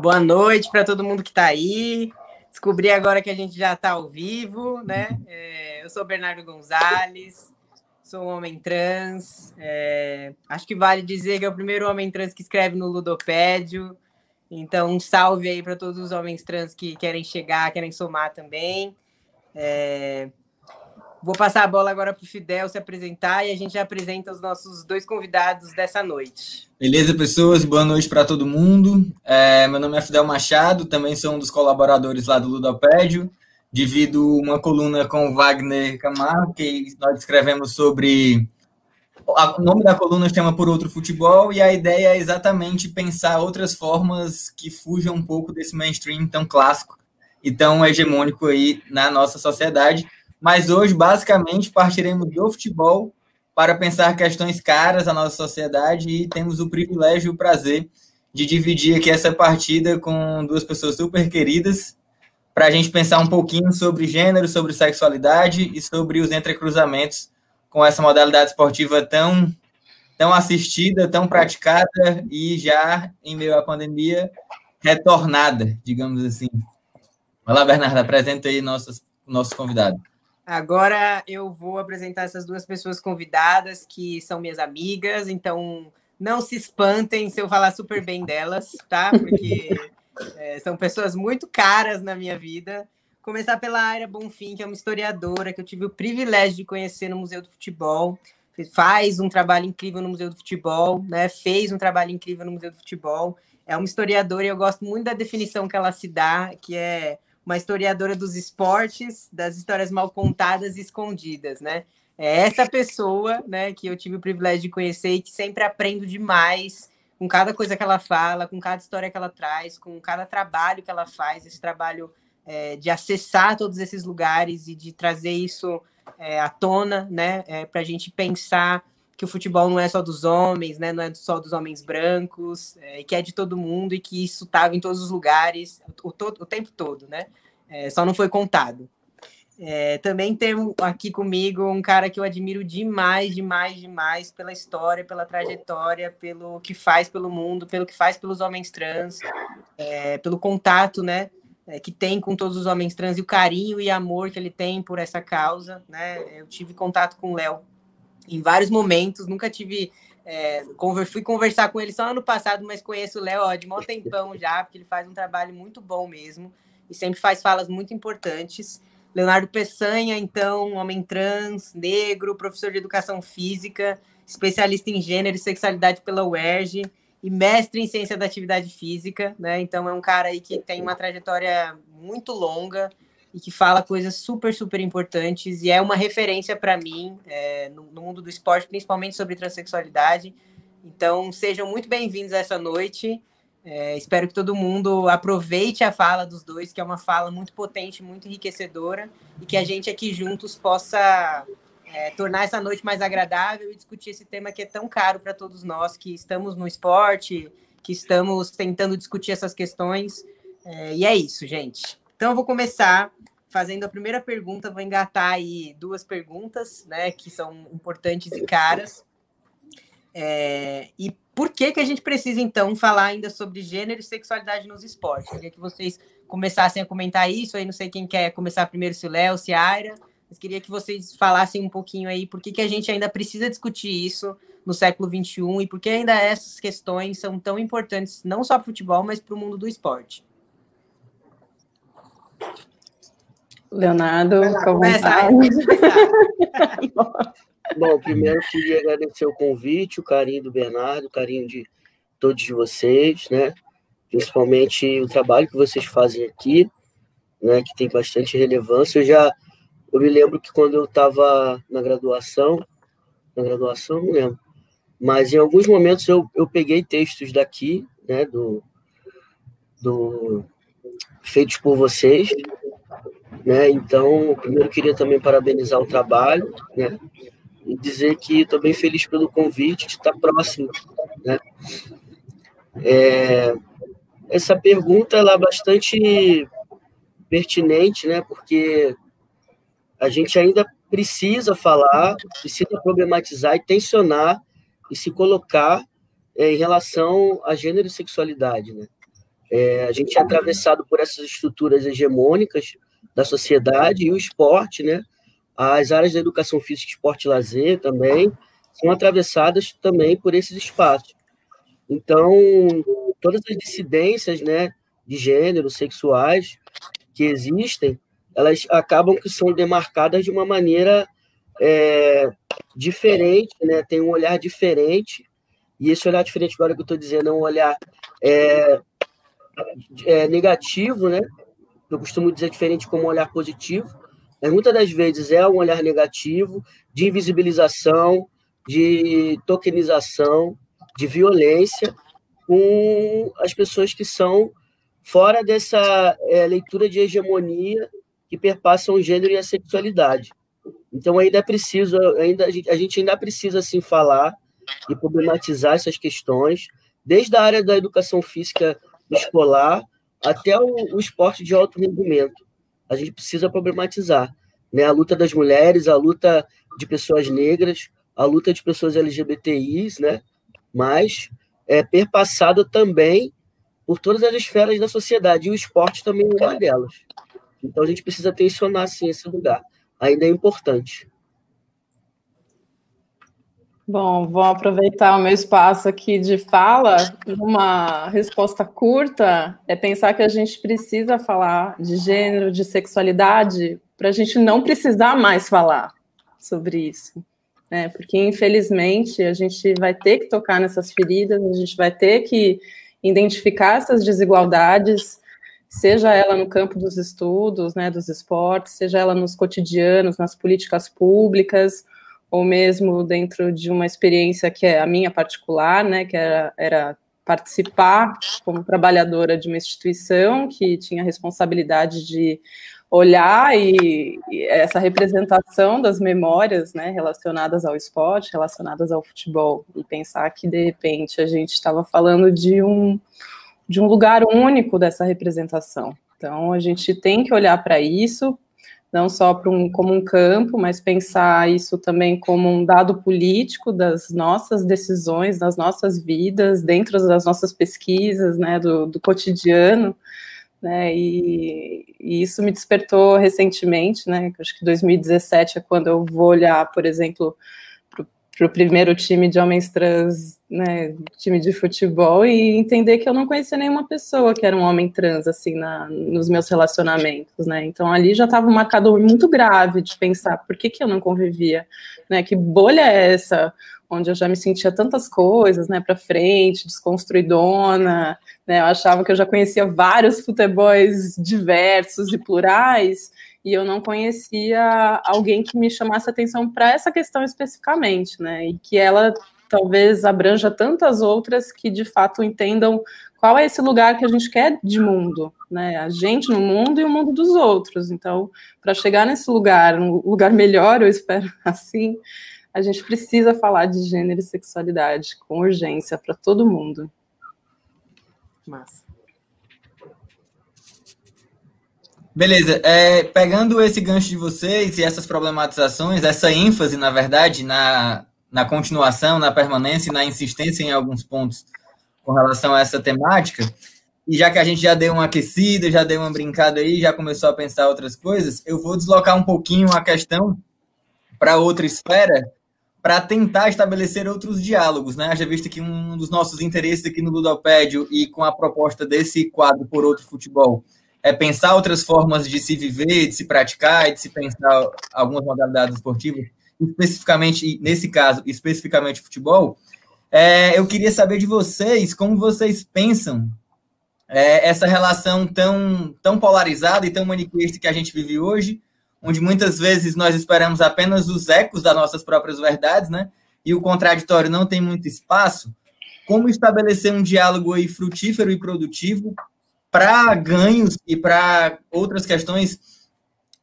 Boa noite para todo mundo que está aí. Descobri agora que a gente já está ao vivo, né? É, eu sou Bernardo Gonzalez, sou um homem trans. É, acho que vale dizer que é o primeiro homem trans que escreve no Ludopédio. Então, um salve aí para todos os homens trans que querem chegar, querem somar também. É, Vou passar a bola agora para o Fidel se apresentar e a gente já apresenta os nossos dois convidados dessa noite. Beleza, pessoas? Boa noite para todo mundo. É, meu nome é Fidel Machado, também sou um dos colaboradores lá do Ludopédio. Divido uma coluna com Wagner Camargo, que nós escrevemos sobre. O nome da coluna chama Por Outro Futebol, e a ideia é exatamente pensar outras formas que fujam um pouco desse mainstream tão clássico e tão hegemônico aí na nossa sociedade mas hoje, basicamente, partiremos do futebol para pensar questões caras à nossa sociedade e temos o privilégio e o prazer de dividir aqui essa partida com duas pessoas super queridas para a gente pensar um pouquinho sobre gênero, sobre sexualidade e sobre os entrecruzamentos com essa modalidade esportiva tão, tão assistida, tão praticada e já, em meio à pandemia, retornada, digamos assim. Olá, Bernardo, apresenta aí nossos, nosso convidado. Agora eu vou apresentar essas duas pessoas convidadas que são minhas amigas, então não se espantem se eu falar super bem delas, tá? Porque é, são pessoas muito caras na minha vida. Começar pela Aira Bonfim, que é uma historiadora que eu tive o privilégio de conhecer no Museu do Futebol. Faz um trabalho incrível no Museu do Futebol, né? Fez um trabalho incrível no Museu do Futebol. É uma historiadora e eu gosto muito da definição que ela se dá, que é uma historiadora dos esportes, das histórias mal contadas e escondidas, né? É essa pessoa, né, que eu tive o privilégio de conhecer e que sempre aprendo demais com cada coisa que ela fala, com cada história que ela traz, com cada trabalho que ela faz, esse trabalho é, de acessar todos esses lugares e de trazer isso é, à tona, né, é, para a gente pensar que o futebol não é só dos homens, né, não é só dos homens brancos, é, que é de todo mundo e que isso estava em todos os lugares, o, todo, o tempo todo, né? É, só não foi contado. É, também tem aqui comigo um cara que eu admiro demais, demais, demais pela história, pela trajetória, pelo que faz pelo mundo, pelo que faz pelos homens trans, é, pelo contato, né, é, que tem com todos os homens trans e o carinho e amor que ele tem por essa causa, né? Eu tive contato com o Léo em vários momentos, nunca tive. É, fui conversar com ele só ano passado, mas conheço o Léo de um tempão já, porque ele faz um trabalho muito bom mesmo e sempre faz falas muito importantes. Leonardo Peçanha, então, homem trans, negro, professor de educação física, especialista em gênero e sexualidade pela UERJ e mestre em ciência da atividade física, né? Então é um cara aí que tem uma trajetória muito longa, e que fala coisas super, super importantes e é uma referência para mim é, no, no, mundo do esporte, principalmente sobre transexualidade. Então, sejam muito bem-vindos a essa noite. É, espero que todo mundo aproveite a fala dos dois, que é uma fala muito potente, muito enriquecedora, e que a gente aqui juntos possa é, tornar essa noite mais agradável e discutir esse tema que é tão caro para todos nós que estamos no esporte, que estamos tentando discutir essas questões. É, e é isso, gente. Então, eu vou começar fazendo a primeira pergunta, vou engatar aí duas perguntas, né, que são importantes e caras. É, e por que que a gente precisa, então, falar ainda sobre gênero e sexualidade nos esportes? Queria que vocês começassem a comentar isso, aí não sei quem quer começar primeiro, se o Léo, se a Aira, mas queria que vocês falassem um pouquinho aí por que, que a gente ainda precisa discutir isso no século XXI e por que ainda essas questões são tão importantes, não só para o futebol, mas para o mundo do esporte. Leonardo, começa, Bom, primeiro queria agradecer o convite, o carinho do Bernardo, o carinho de todos vocês, né? Principalmente o trabalho que vocês fazem aqui, né? Que tem bastante relevância. Eu já, eu me lembro que quando eu estava na graduação, na graduação, não lembro, mas em alguns momentos eu, eu peguei textos daqui, né? Do, do feitos por vocês, né? Então, primeiro queria também parabenizar o trabalho, né? E dizer que estou bem feliz pelo convite, de estar próximo. Né? É, essa pergunta ela é bastante pertinente, né? porque a gente ainda precisa falar, precisa problematizar e tensionar e se colocar é, em relação a gênero e sexualidade. Né? É, a gente é atravessado por essas estruturas hegemônicas da sociedade e o esporte, né? As áreas da educação física, esporte e lazer também são atravessadas também por esses espaços. Então, todas as dissidências, né, de gênero, sexuais que existem, elas acabam que são demarcadas de uma maneira é, diferente, né? Tem um olhar diferente e esse olhar diferente agora que eu estou dizendo é um olhar é, é, negativo, né? Eu costumo dizer diferente como um olhar positivo, mas muitas das vezes é um olhar negativo de invisibilização, de tokenização, de violência com as pessoas que são fora dessa é, leitura de hegemonia que perpassam o gênero e a sexualidade. Então ainda é preciso, ainda a gente, a gente ainda precisa assim falar e problematizar essas questões, desde a área da educação física escolar até o, o esporte de alto rendimento. A gente precisa problematizar né? a luta das mulheres, a luta de pessoas negras, a luta de pessoas LGBTIs, né? mas é perpassada também por todas as esferas da sociedade, e o esporte também é uma delas. Então a gente precisa tensionar sim esse lugar. Ainda é importante. Bom, vou aproveitar o meu espaço aqui de fala. Uma resposta curta é pensar que a gente precisa falar de gênero, de sexualidade, para a gente não precisar mais falar sobre isso. Né? Porque, infelizmente, a gente vai ter que tocar nessas feridas, a gente vai ter que identificar essas desigualdades, seja ela no campo dos estudos, né, dos esportes, seja ela nos cotidianos, nas políticas públicas ou mesmo dentro de uma experiência que é a minha particular, né, que era, era participar como trabalhadora de uma instituição que tinha a responsabilidade de olhar e, e, essa representação das memórias, né, relacionadas ao esporte, relacionadas ao futebol, e pensar que de repente a gente estava falando de um de um lugar único dessa representação. Então a gente tem que olhar para isso, não só um, como um campo, mas pensar isso também como um dado político das nossas decisões, das nossas vidas, dentro das nossas pesquisas, né, do, do cotidiano, né, e, e, isso me despertou recentemente, né, acho que 2017 é quando eu vou olhar, por exemplo, para o primeiro time de homens trans, né, time de futebol, e entender que eu não conhecia nenhuma pessoa que era um homem trans, assim, na, nos meus relacionamentos, né, então ali já estava um marcador muito grave de pensar por que, que eu não convivia, né, que bolha é essa, onde eu já me sentia tantas coisas, né, para frente, desconstruidona, né, eu achava que eu já conhecia vários futebols diversos e plurais, e eu não conhecia alguém que me chamasse atenção para essa questão especificamente, né? E que ela talvez abranja tantas outras que de fato entendam qual é esse lugar que a gente quer de mundo, né? A gente no mundo e o mundo dos outros. Então, para chegar nesse lugar, um lugar melhor, eu espero assim, a gente precisa falar de gênero e sexualidade com urgência para todo mundo. Massa. Beleza, é, pegando esse gancho de vocês e essas problematizações, essa ênfase, na verdade, na, na continuação, na permanência e na insistência em alguns pontos com relação a essa temática, e já que a gente já deu uma aquecida, já deu uma brincada aí, já começou a pensar outras coisas, eu vou deslocar um pouquinho a questão para outra esfera, para tentar estabelecer outros diálogos, né? Já visto que um dos nossos interesses aqui no Ludopédio e com a proposta desse quadro por outro futebol é pensar outras formas de se viver, de se praticar e de se pensar algumas modalidades esportivas, especificamente, nesse caso, especificamente futebol, é, eu queria saber de vocês como vocês pensam é, essa relação tão, tão polarizada e tão maniqueísta que a gente vive hoje, onde muitas vezes nós esperamos apenas os ecos das nossas próprias verdades, né? E o contraditório não tem muito espaço. Como estabelecer um diálogo aí frutífero e produtivo para ganhos e para outras questões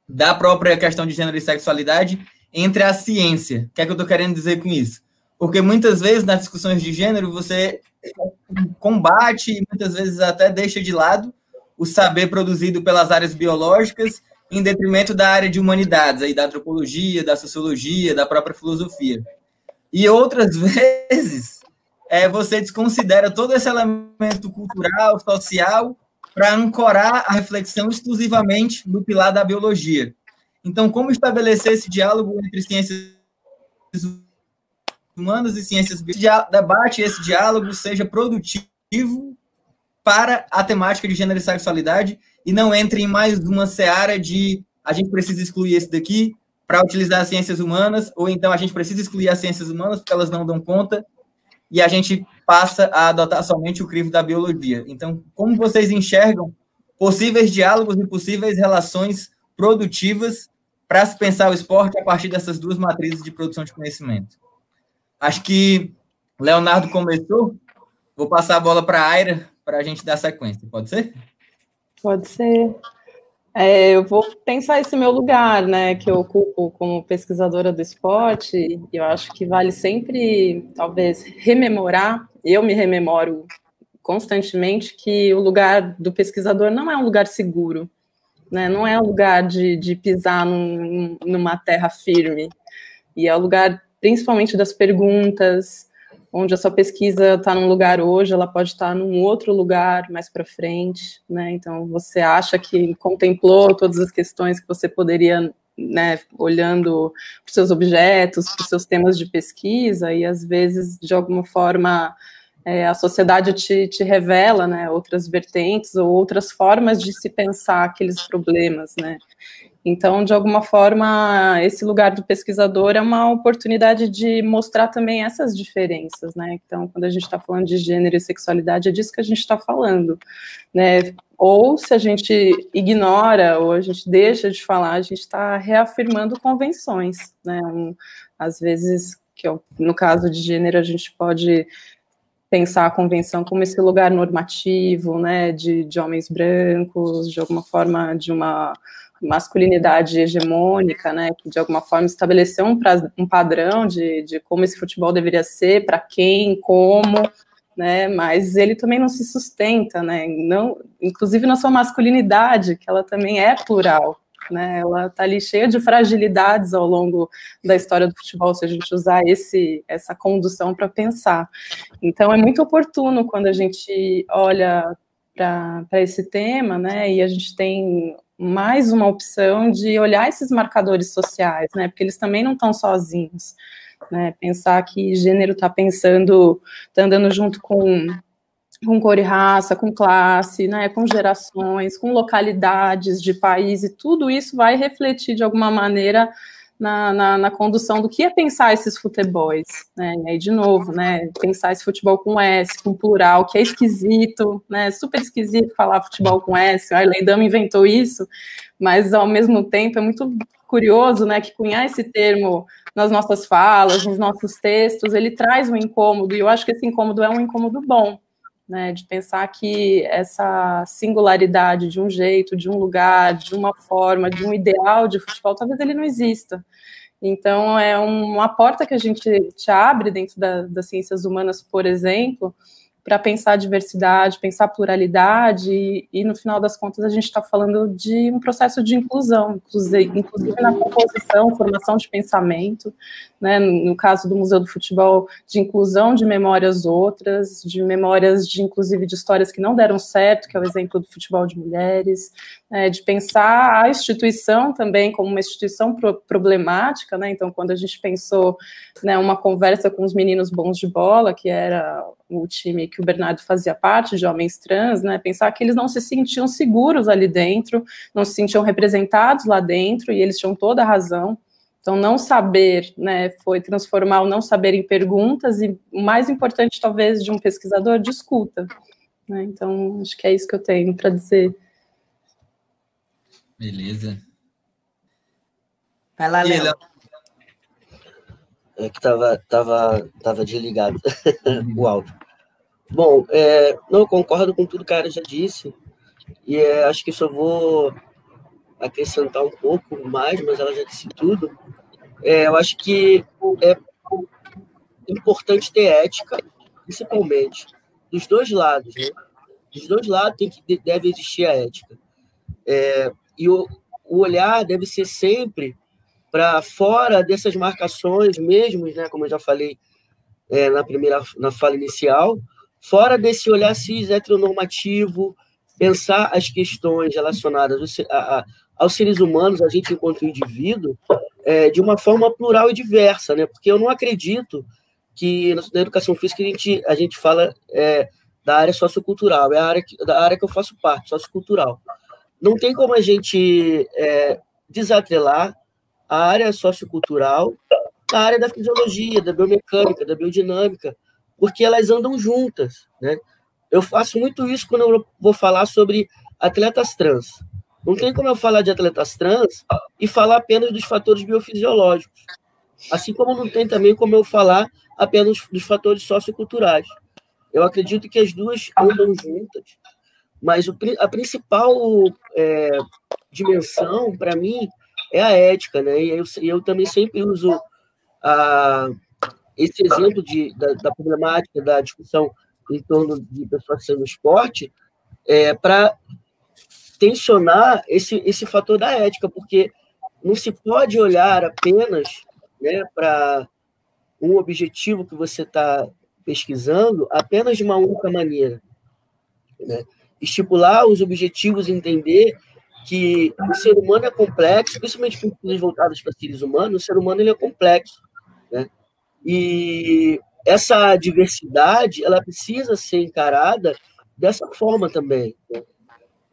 da própria questão de gênero e sexualidade entre a ciência. O que é que eu estou querendo dizer com isso? Porque muitas vezes nas discussões de gênero você combate e muitas vezes até deixa de lado o saber produzido pelas áreas biológicas em detrimento da área de humanidades, aí da antropologia, da sociologia, da própria filosofia. E outras vezes é, você desconsidera todo esse elemento cultural, social, para ancorar a reflexão exclusivamente no pilar da biologia. Então, como estabelecer esse diálogo entre ciências humanas e ciências biológicas? Debate esse diálogo seja produtivo para a temática de gênero e sexualidade e não entre em mais uma seara de a gente precisa excluir esse daqui para utilizar as ciências humanas, ou então a gente precisa excluir as ciências humanas porque elas não dão conta, e a gente passa a adotar somente o crivo da biologia. Então, como vocês enxergam possíveis diálogos e possíveis relações produtivas para se pensar o esporte a partir dessas duas matrizes de produção de conhecimento. Acho que Leonardo começou, vou passar a bola para a Aira para a gente dar sequência, pode ser? Pode ser. É, eu vou pensar esse meu lugar, né, que eu ocupo como pesquisadora do esporte, e eu acho que vale sempre, talvez, rememorar, eu me rememoro constantemente, que o lugar do pesquisador não é um lugar seguro, né? Não é o lugar de, de pisar num, numa terra firme. E é o lugar, principalmente, das perguntas, onde a sua pesquisa está num lugar hoje, ela pode estar tá num outro lugar mais para frente, né? Então, você acha que contemplou todas as questões que você poderia, né, olhando para seus objetos, para seus temas de pesquisa, e às vezes, de alguma forma, é, a sociedade te, te revela né, outras vertentes ou outras formas de se pensar aqueles problemas, né? Então, de alguma forma, esse lugar do pesquisador é uma oportunidade de mostrar também essas diferenças, né? Então, quando a gente está falando de gênero e sexualidade, é disso que a gente está falando, né? Ou se a gente ignora ou a gente deixa de falar, a gente está reafirmando convenções, né? Um, às vezes, que no caso de gênero, a gente pode pensar a convenção como esse lugar normativo, né, de, de homens brancos, de alguma forma de uma masculinidade hegemônica, né, que de alguma forma estabeleceu um, pra, um padrão de, de como esse futebol deveria ser, para quem, como, né, mas ele também não se sustenta, né, não, inclusive na sua masculinidade, que ela também é plural, né? Ela está ali cheia de fragilidades ao longo da história do futebol, se a gente usar esse, essa condução para pensar. Então, é muito oportuno quando a gente olha para esse tema, né? E a gente tem mais uma opção de olhar esses marcadores sociais, né? Porque eles também não estão sozinhos. Né, pensar que gênero está pensando, está andando junto com com cor e raça, com classe, né, com gerações, com localidades de país, e tudo isso vai refletir de alguma maneira na, na, na, condução do que é pensar esses futebols, né? E aí, de novo, né? Pensar esse futebol com S, com plural, que é esquisito, né? Super esquisito falar futebol com S. A Leidama inventou isso, mas ao mesmo tempo é muito curioso, né? Que cunhar esse termo nas nossas falas, nos nossos textos, ele traz um incômodo, e eu acho que esse incômodo é um incômodo bom, né, de pensar que essa singularidade de um jeito, de um lugar, de uma forma, de um ideal de futebol, talvez ele não exista. Então, é uma porta que a gente te abre dentro da, das ciências humanas, por exemplo, para pensar diversidade, pensar pluralidade, e, e, no final das contas a gente está falando de um processo de inclusão, inclusive na composição, formação de pensamento, né, no caso do Museu do Futebol, de inclusão de memórias outras, de memórias de, inclusive, de histórias que não deram certo, que é o exemplo do futebol de mulheres, né, de pensar a instituição também como uma instituição pro problemática, né, então quando a gente pensou né, uma conversa com os meninos bons de bola, que era o time que o Bernardo fazia parte, de homens trans, né, pensar que eles não se sentiam seguros ali dentro, não se sentiam representados lá dentro, e eles tinham toda a razão. Então, não saber, né, foi transformar o não saber em perguntas, e o mais importante, talvez, de um pesquisador, de escuta. Né? Então, acho que é isso que eu tenho para dizer. Beleza. Vai lá, Léo. É que tava, tava, tava desligado o áudio. Bom, é, não concordo com tudo que a cara já disse, e é, acho que só vou acrescentar um pouco mais, mas ela já disse tudo. é, eu acho que é importante ter ética, principalmente dos dois lados. Né? Dos dois lados tem que, deve existir a ética. É, e o, o olhar deve ser sempre para fora dessas marcações mesmo, né, como eu já falei é, na primeira na fala inicial, fora desse olhar cis heteronormativo, pensar as questões relacionadas a, a, aos seres humanos, a gente enquanto indivíduo, é, de uma forma plural e diversa, né? Porque eu não acredito que na educação física a gente, a gente fala é, da área sociocultural, é a área que, da área que eu faço parte, sociocultural. Não tem como a gente é, desatrelar a área sociocultural da área da fisiologia, da biomecânica, da biodinâmica, porque elas andam juntas, né? Eu faço muito isso quando eu vou falar sobre atletas trans. Não tem como eu falar de atletas trans e falar apenas dos fatores biofisiológicos. Assim como não tem também como eu falar apenas dos fatores socioculturais. Eu acredito que as duas andam juntas, mas o, a principal é, dimensão, para mim, é a ética, né? E eu, eu também sempre uso a, esse exemplo de, da, da, problemática, da discussão em torno de pessoas sendo esporte, é, para tensionar esse, esse fator da ética, porque não se pode olhar apenas né, para um objetivo que você está pesquisando apenas de uma única maneira. Né? Estipular os objetivos, entender que o ser humano é complexo, principalmente com voltadas para seres humanos, o ser humano ele é complexo. Né? E essa diversidade ela precisa ser encarada dessa forma também. Né?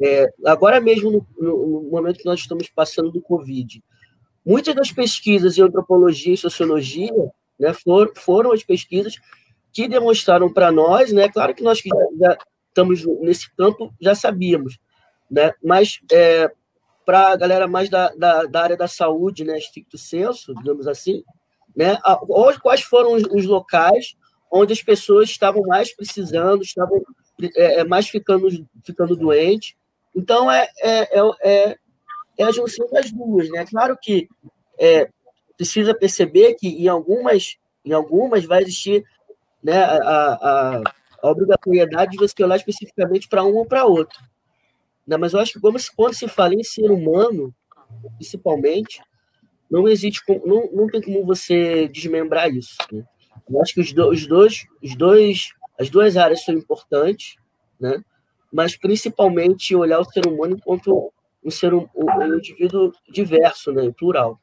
É, agora mesmo, no, no, momento que nós estamos passando do Covid, muitas das pesquisas em antropologia e sociologia né, for, foram as pesquisas que demonstraram para nós, né, claro que nós que já, estamos nesse campo já sabíamos, né, mas é, para a galera mais da, da, da, área da saúde, né, estricto senso, digamos assim, né, a, quais foram os, os, locais onde as pessoas estavam mais precisando, estavam é, é mais ficando, ficando doentes, então, é, é, é, é, é a junção das duas. Né? Claro que é, precisa perceber que em algumas, em algumas vai existir né, a, a, a obrigatoriedade de você olhar especificamente para um ou para outro. Né? Mas eu acho que quando se, quando se fala em ser humano, principalmente, não existe não, não tem como você desmembrar isso. Né? Eu acho que os, do, os dois, os dois, as duas áreas são importantes, né? mas principalmente olhar o ser humano enquanto um ser um, um indivíduo diverso, né, plural.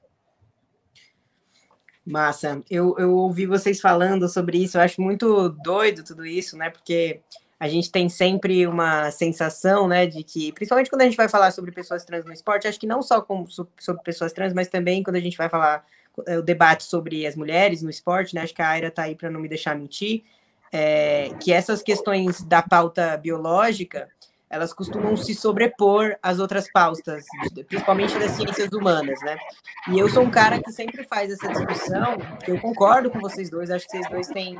Massa, eu, eu ouvi vocês falando sobre isso, eu acho muito doido tudo isso, né? Porque a gente tem sempre uma sensação, né, de que, principalmente quando a gente vai falar sobre pessoas trans no esporte, acho que não só com, sobre pessoas trans, mas também quando a gente vai falar é, o debate sobre as mulheres no esporte, né? Acho que a Aira tá aí para não me deixar mentir é, que essas questões da pauta biológica elas costumam se sobrepor às outras pautas, principalmente das ciências humanas, né? E eu sou um cara que sempre faz essa discussão, que eu concordo com vocês dois, acho que vocês dois têm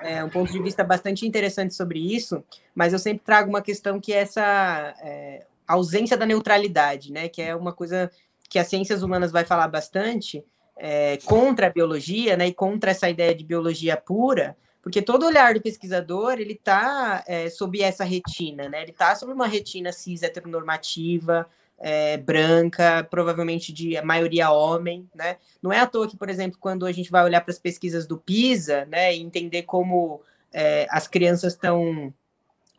é, um ponto de vista bastante interessante sobre isso, mas eu sempre trago uma questão que é essa é, ausência da neutralidade, né? Que é uma coisa que as ciências humanas vai falar bastante é, contra a biologia, né? E contra essa ideia de biologia pura, porque todo olhar do pesquisador ele está é, sob essa retina, né? Ele está sob uma retina cis heteronormativa, é, branca, provavelmente de maioria homem, né? Não é à toa que, por exemplo, quando a gente vai olhar para as pesquisas do PISA, né, e entender como é, as crianças estão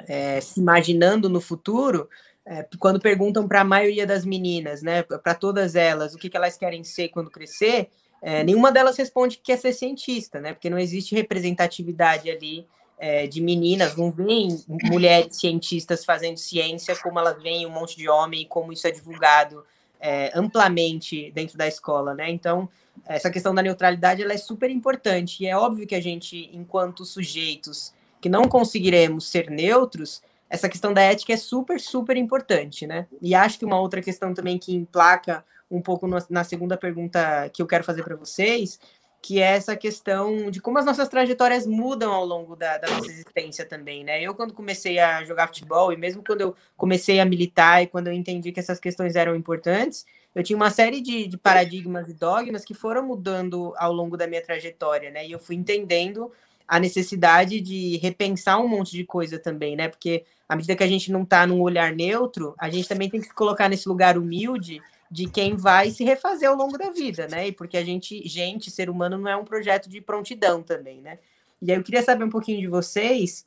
é, se imaginando no futuro, é, quando perguntam para a maioria das meninas, né, para todas elas, o que, que elas querem ser quando crescer, é, nenhuma delas responde que quer ser cientista, né? Porque não existe representatividade ali é, de meninas, não vem mulheres cientistas fazendo ciência como elas veem um monte de homem como isso é divulgado é, amplamente dentro da escola, né? Então, essa questão da neutralidade ela é super importante e é óbvio que a gente, enquanto sujeitos que não conseguiremos ser neutros, essa questão da ética é super, super importante, né? E acho que uma outra questão também que emplaca um pouco na segunda pergunta que eu quero fazer para vocês, que é essa questão de como as nossas trajetórias mudam ao longo da, da, nossa existência também, né? Eu, quando comecei a jogar futebol, e mesmo quando eu comecei a militar e quando eu entendi que essas questões eram importantes, eu tinha uma série de, de paradigmas e dogmas que foram mudando ao longo da minha trajetória, né? E eu fui entendendo a necessidade de repensar um monte de coisa também, né? Porque à medida que a gente não está num olhar neutro, a gente também tem que se colocar nesse lugar humilde de quem vai se refazer ao longo da vida, né? E porque a gente, gente, ser humano não é um projeto de prontidão também, né? E aí eu queria saber um pouquinho de vocês,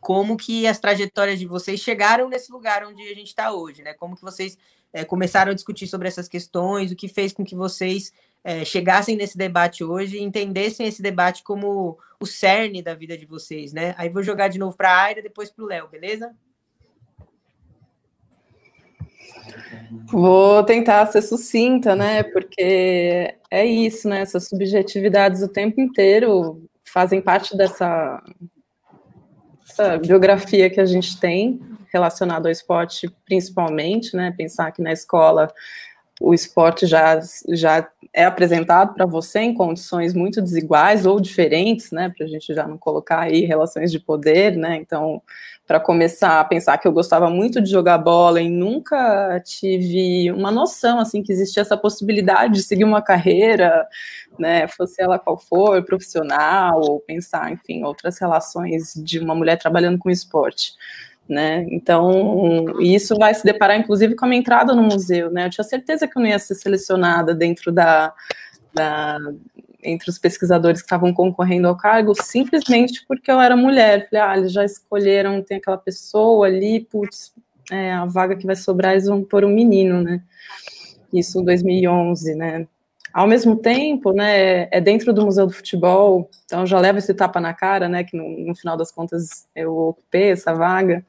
como que as trajetórias de vocês chegaram nesse lugar onde a gente está hoje, né? Como que vocês é, começaram a discutir sobre essas questões, o que fez com que vocês é, chegassem nesse debate hoje e entendessem esse debate como o cerne da vida de vocês, né? Aí vou jogar de novo para a Aira, depois para o Léo, beleza? Vou tentar ser sucinta, né? Porque é isso, né? Essas subjetividades o tempo inteiro fazem parte dessa, dessa biografia que a gente tem relacionado ao esporte, principalmente, né? Pensar que na escola o esporte já, já é apresentado para você em condições muito desiguais ou diferentes, né, para a gente já não colocar aí relações de poder, né, então, para começar a pensar que eu gostava muito de jogar bola e nunca tive uma noção, assim, que existia essa possibilidade de seguir uma carreira, né, fosse ela qual for, profissional, ou pensar, enfim, outras relações de uma mulher trabalhando com esporte né? Então, isso vai se deparar, inclusive, com a minha entrada no museu, né? Eu tinha certeza que eu não ia ser selecionada dentro da, da entre os pesquisadores que estavam concorrendo ao cargo, simplesmente porque eu era mulher. Falei, ah, eles já escolheram, tem aquela pessoa ali, putz, é, a vaga que vai sobrar, eles vão pôr um menino, né? Isso em 2011, né? Ao mesmo tempo, né, é dentro do Museu do Futebol, então já leva esse tapa na cara, né, que no, no final das contas eu ocupei essa vaga,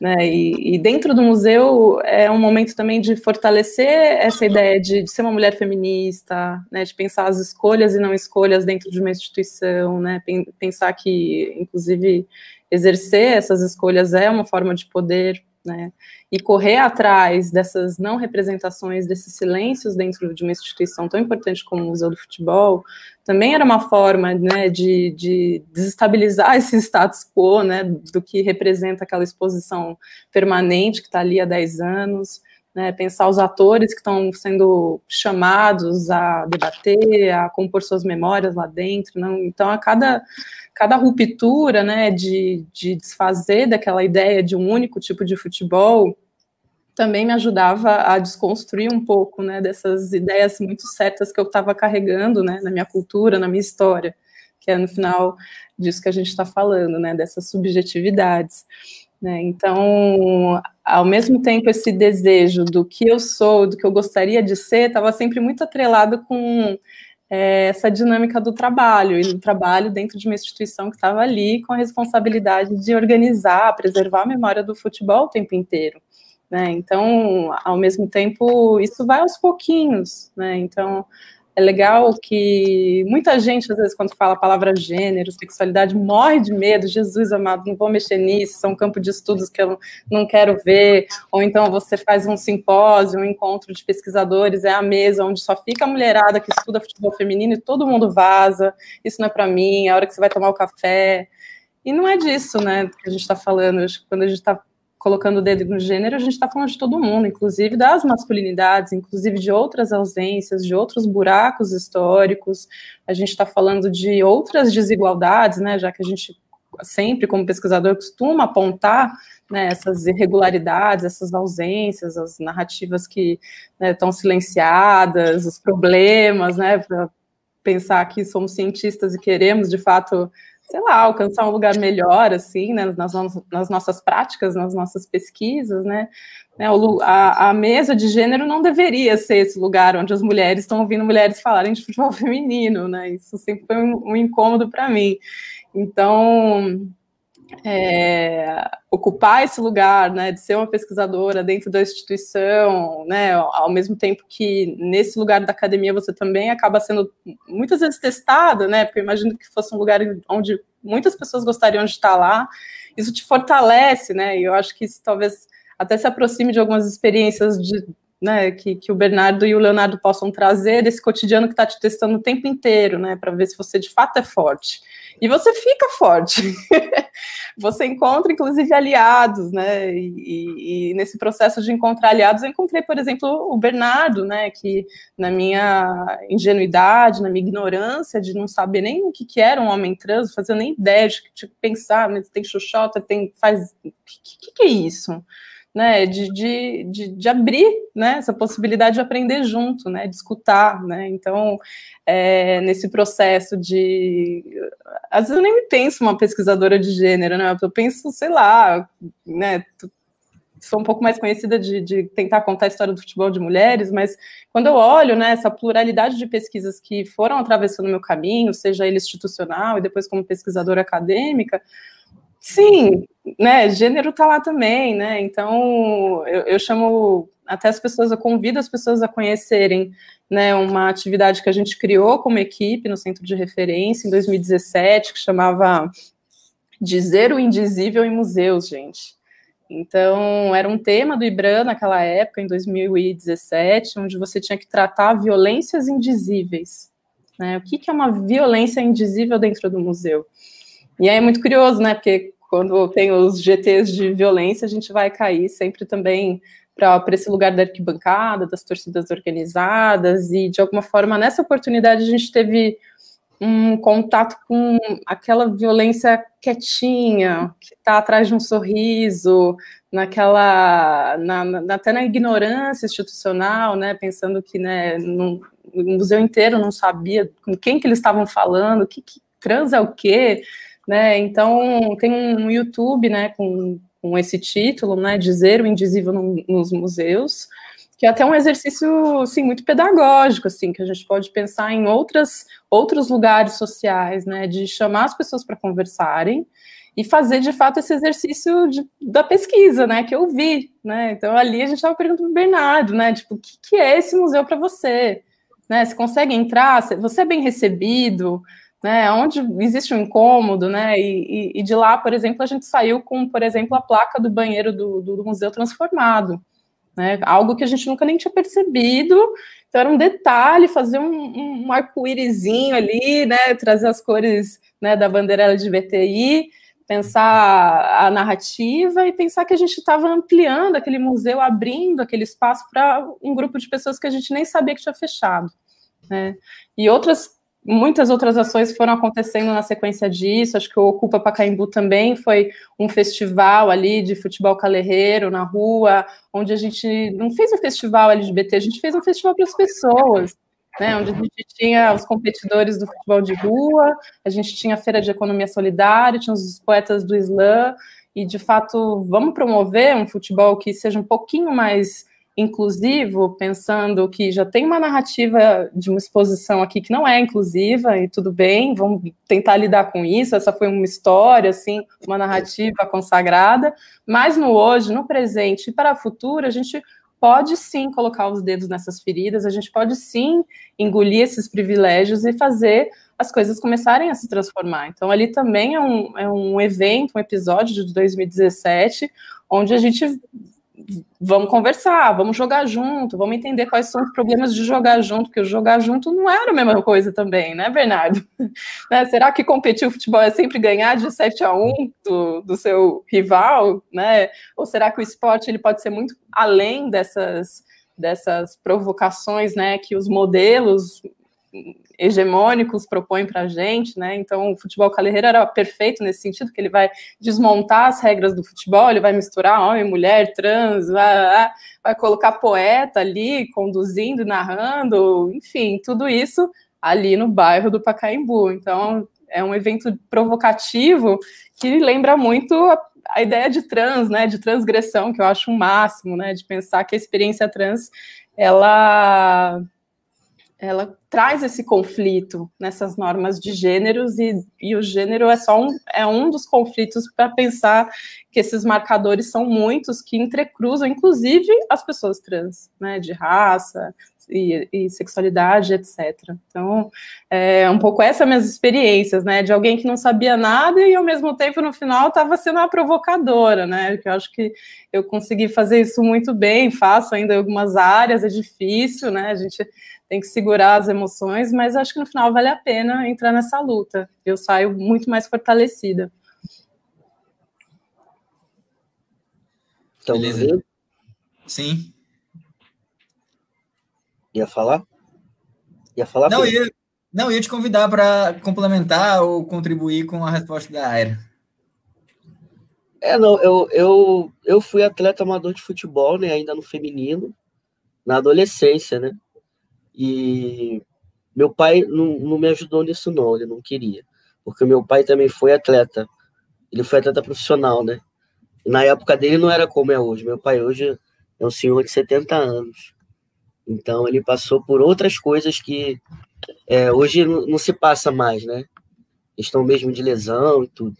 né, e, e, dentro do museu é um momento também de fortalecer essa ideia de, de, ser uma mulher feminista, né, de pensar as escolhas e não escolhas dentro de uma instituição, né, pensar que, inclusive, exercer essas escolhas é uma forma de poder, né? E correr atrás dessas não representações, desses silêncios dentro de uma instituição tão importante como o Museu do Futebol, também era uma forma, né, de, de desestabilizar esse status quo, né, do que representa aquela exposição permanente que está ali há 10 anos, né, pensar os atores que estão sendo chamados a debater, a compor suas memórias lá dentro, não? então a cada cada ruptura, né, de, de desfazer daquela ideia de um único tipo de futebol, também me ajudava a desconstruir um pouco, né, dessas ideias muito certas que eu estava carregando, né, na minha cultura, na minha história, que é no final disso que a gente está falando, né, dessas subjetividades. Né? Então, ao mesmo tempo, esse desejo do que eu sou, do que eu gostaria de ser, estava sempre muito atrelado com é, essa dinâmica do trabalho, e do trabalho dentro de uma instituição que estava ali com a responsabilidade de organizar, preservar a memória do futebol o tempo inteiro. Né? Então, ao mesmo tempo, isso vai aos pouquinhos, né? Então, é legal que muita gente, às vezes, quando fala a palavra gênero, sexualidade, morre de medo. Jesus amado, não vou mexer nisso, são um campo de estudos que eu não quero ver. Ou então você faz um simpósio, um encontro de pesquisadores, é a mesa onde só fica a mulherada que estuda futebol feminino e todo mundo vaza. Isso não é para mim, é a hora que você vai tomar o café. E não é disso, né, que a gente está falando. Quando a gente está colocando o dedo no gênero, a gente está falando de todo mundo, inclusive das masculinidades, inclusive de outras ausências, de outros buracos históricos. A gente está falando de outras desigualdades, né? Já que a gente sempre, como pesquisador, costuma apontar né, essas irregularidades, essas ausências, as narrativas que né, estão silenciadas, os problemas, né? Para pensar que somos cientistas e queremos, de fato, sei lá, alcançar um lugar melhor, assim, né, nas, nas nossas práticas, nas nossas pesquisas, né, né a, a, mesa de gênero não deveria ser esse lugar onde as mulheres estão ouvindo mulheres falarem de futebol feminino, né, isso sempre foi um, um incômodo para mim. Então, é, ocupar esse lugar, né, de ser uma pesquisadora dentro da instituição, né, ao mesmo tempo que nesse lugar da academia você também acaba sendo muitas vezes testada, né, porque eu imagino que fosse um lugar onde muitas pessoas gostariam de estar lá, isso te fortalece, né, e eu acho que isso talvez até se aproxime de algumas experiências de, né, que, que o Bernardo e o Leonardo possam trazer desse cotidiano que está te testando o tempo inteiro, né, para ver se você de fato é forte. E você fica forte. você encontra, inclusive, aliados, né? E, e, nesse processo de encontrar aliados, eu encontrei, por exemplo, o Bernardo, né? Que na minha ingenuidade, na minha ignorância de não saber nem o que, que era um homem trans, fazia nem ideia de tipo, pensar, mas tem xoxota, tem faz. O que, que, que é isso? Né, de, de, de, de, abrir né, essa possibilidade de aprender junto, né, de escutar, né, então, é, nesse processo de, às vezes eu nem me penso uma pesquisadora de gênero, né, eu penso, sei lá, né, sou um pouco mais conhecida de, de, tentar contar a história do futebol de mulheres, mas quando eu olho né, essa pluralidade de pesquisas que foram atravessando o meu caminho, seja ele institucional e depois como pesquisadora acadêmica, Sim, né? Gênero tá lá também, né? Então eu, eu, chamo até as pessoas, eu convido as pessoas a conhecerem né, uma atividade que a gente criou como equipe no Centro de Referência em 2017, que chamava Dizer o Indizível em Museus, gente. Então, era um tema do IBRAN naquela época, em 2017, onde você tinha que tratar violências indizíveis. Né? O que, que é uma violência indizível dentro do museu? E aí é muito curioso, né? Porque quando tem os GTs de violência, a gente vai cair sempre também para esse lugar da arquibancada, das torcidas organizadas, e de alguma forma, nessa oportunidade, a gente teve um contato com aquela violência quietinha, que está atrás de um sorriso, naquela, na, na, até na ignorância institucional, né, pensando que né, no, o museu inteiro não sabia com quem que eles estavam falando, que, que trans é o quê, né? Então tem um YouTube, né, com, com esse título, né, dizer o indizível no, nos museus, que é até um exercício assim muito pedagógico, assim, que a gente pode pensar em outras outros lugares sociais, né, de chamar as pessoas para conversarem e fazer de fato esse exercício de, da pesquisa, né, que eu vi, né? Então ali a gente estava perguntando para o Bernardo, né, tipo, o que, que é esse museu para você? Né, você consegue entrar? Você é bem recebido? Né, onde existe um incômodo, né, e, e, de lá, por exemplo, a gente saiu com, por exemplo, a placa do banheiro do, do, museu transformado, né, algo que a gente nunca nem tinha percebido, então era um detalhe, fazer um, um arco-írisinho ali, né, trazer as cores, né, da bandeira LGBTI, pensar a narrativa e pensar que a gente estava ampliando aquele museu, abrindo aquele espaço para um grupo de pessoas que a gente nem sabia que tinha fechado, né, e outras muitas outras ações foram acontecendo na sequência disso. Acho que o Ocupa Pacaembu também foi um festival ali de futebol calerreiro na rua, onde a gente não fez um festival LGBT, a gente fez um festival para as pessoas. Né, onde a gente tinha os competidores do futebol de rua, a gente tinha a feira de economia solidária, tinha os poetas do Islã, e de fato vamos promover um futebol que seja um pouquinho mais inclusivo, pensando que já tem uma narrativa de uma exposição aqui que não é inclusiva, e tudo bem, vamos tentar lidar com isso. Essa foi uma história, assim, uma narrativa consagrada, mas no hoje, no presente e para o futuro, a gente pode sim colocar os dedos nessas feridas, a gente pode sim engolir esses privilégios e fazer as coisas começarem a se transformar. Então, ali também é um, é um evento, um episódio de 2017, onde a gente vamos conversar, vamos jogar junto, vamos entender quais são os problemas de jogar junto, porque jogar junto não era a mesma coisa também, né, Bernardo? né? Será que competir o futebol é sempre ganhar de 7 a 1 do, do seu rival, né? Ou será que o esporte ele pode ser muito além dessas dessas provocações, né, que os modelos hegemônicos propõem para a gente, né? Então, o futebol calerreiro era perfeito nesse sentido, que ele vai desmontar as regras do futebol, ele vai misturar homem, mulher, trans, vai, vai colocar poeta ali, conduzindo, narrando, enfim, tudo isso ali no bairro do Pacaembu. Então, é um evento provocativo que lembra muito a, a ideia de trans, né? De transgressão, que eu acho um máximo, né? De pensar que a experiência trans ela ela traz esse conflito nessas normas de gêneros e, e o gênero é só um, é um dos conflitos para pensar que esses marcadores são muitos que entrecruzam, inclusive as pessoas trans, né, de raça, e, e, sexualidade, etc. Então, é um pouco essas minhas experiências, né, de alguém que não sabia nada e ao mesmo tempo no final estava sendo uma provocadora, né, que eu acho que eu consegui fazer isso muito bem, faço ainda em algumas áreas, é difícil, né, a gente tem que segurar as emoções, mas acho que no final vale a pena entrar nessa luta. Eu saio muito mais fortalecida. Então, Beleza. Sim. Ia falar? Ia falar? Não, ia, não, ia te convidar para complementar ou contribuir com a resposta da Aira. É, não, eu, eu, eu fui atleta amador de futebol, né, ainda no feminino, na adolescência, né, e meu pai não, não me ajudou nisso não, ele não queria, porque meu pai também foi atleta, ele foi atleta profissional, né, na época dele não era como é hoje, meu pai hoje é um senhor de 70 anos, então ele passou por outras coisas que é, hoje não, se passa mais, né? Questão mesmo de lesão e tudo.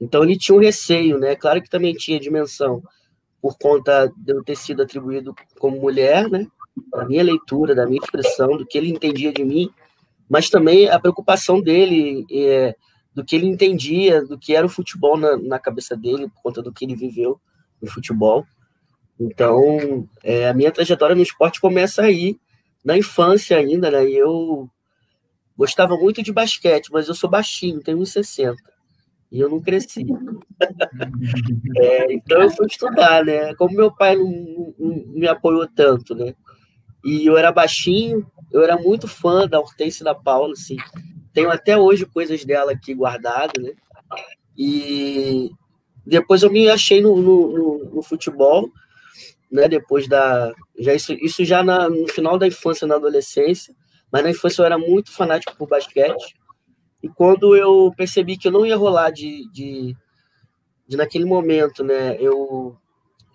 Então ele tinha um receio, né? Claro que também tinha dimensão por conta de eu ter sido atribuído como mulher, né? Da minha leitura, da minha expressão, do que ele entendia de mim, mas também a preocupação dele, é, do que ele entendia, do que era o futebol na, na cabeça dele, por conta do que ele viveu no futebol. Então, é, a minha trajetória no esporte começa aí, na infância ainda, né? E eu gostava muito de basquete, mas eu sou baixinho, tenho 1,60. E eu não cresci. é, então eu fui estudar, né? Como meu pai não, não, não, me apoiou tanto, né? E eu era baixinho, eu era muito fã da Hortência da Paula, assim. Tenho até hoje coisas dela aqui guardadas, né? E depois eu me achei no, no, no futebol né? Depois da. Já isso, isso já na, no final da infância, na adolescência, mas na infância eu era muito fanático por basquete. E quando eu percebi que eu não ia rolar de, de, de naquele momento, né? Eu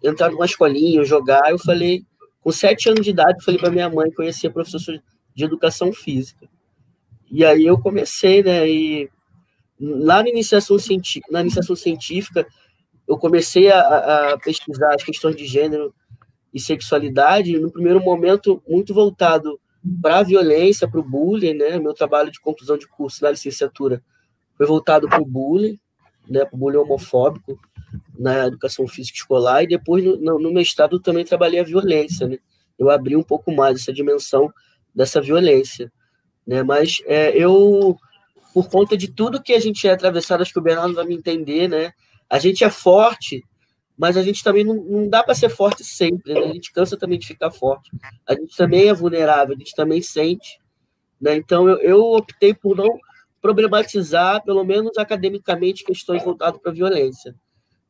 entrar numa escolinha, jogar, eu falei, com sete anos de idade, falei para minha mãe conhecer professor de educação física. E aí eu comecei, né? E lá na iniciação científica, na iniciação científica eu comecei a, a pesquisar as questões de gênero e sexualidade, no primeiro momento, muito voltado para a violência, para o bullying, né? Meu trabalho de conclusão de curso da licenciatura foi voltado para o bullying, né? Para o bullying homofóbico na educação física escolar, e depois, no, no mestrado, também trabalhei a violência, né? Eu abri um pouco mais essa dimensão dessa violência, né? Mas é, eu, por conta de tudo que a gente é atravessado, acho que o Bernardo vai me entender, né? A gente é forte mas a gente também não, não dá para ser forte sempre, né? a gente cansa também de ficar forte. A gente também é vulnerável, a gente também sente. Né? Então, eu, eu optei por não problematizar, pelo menos academicamente, questões voltadas para a violência.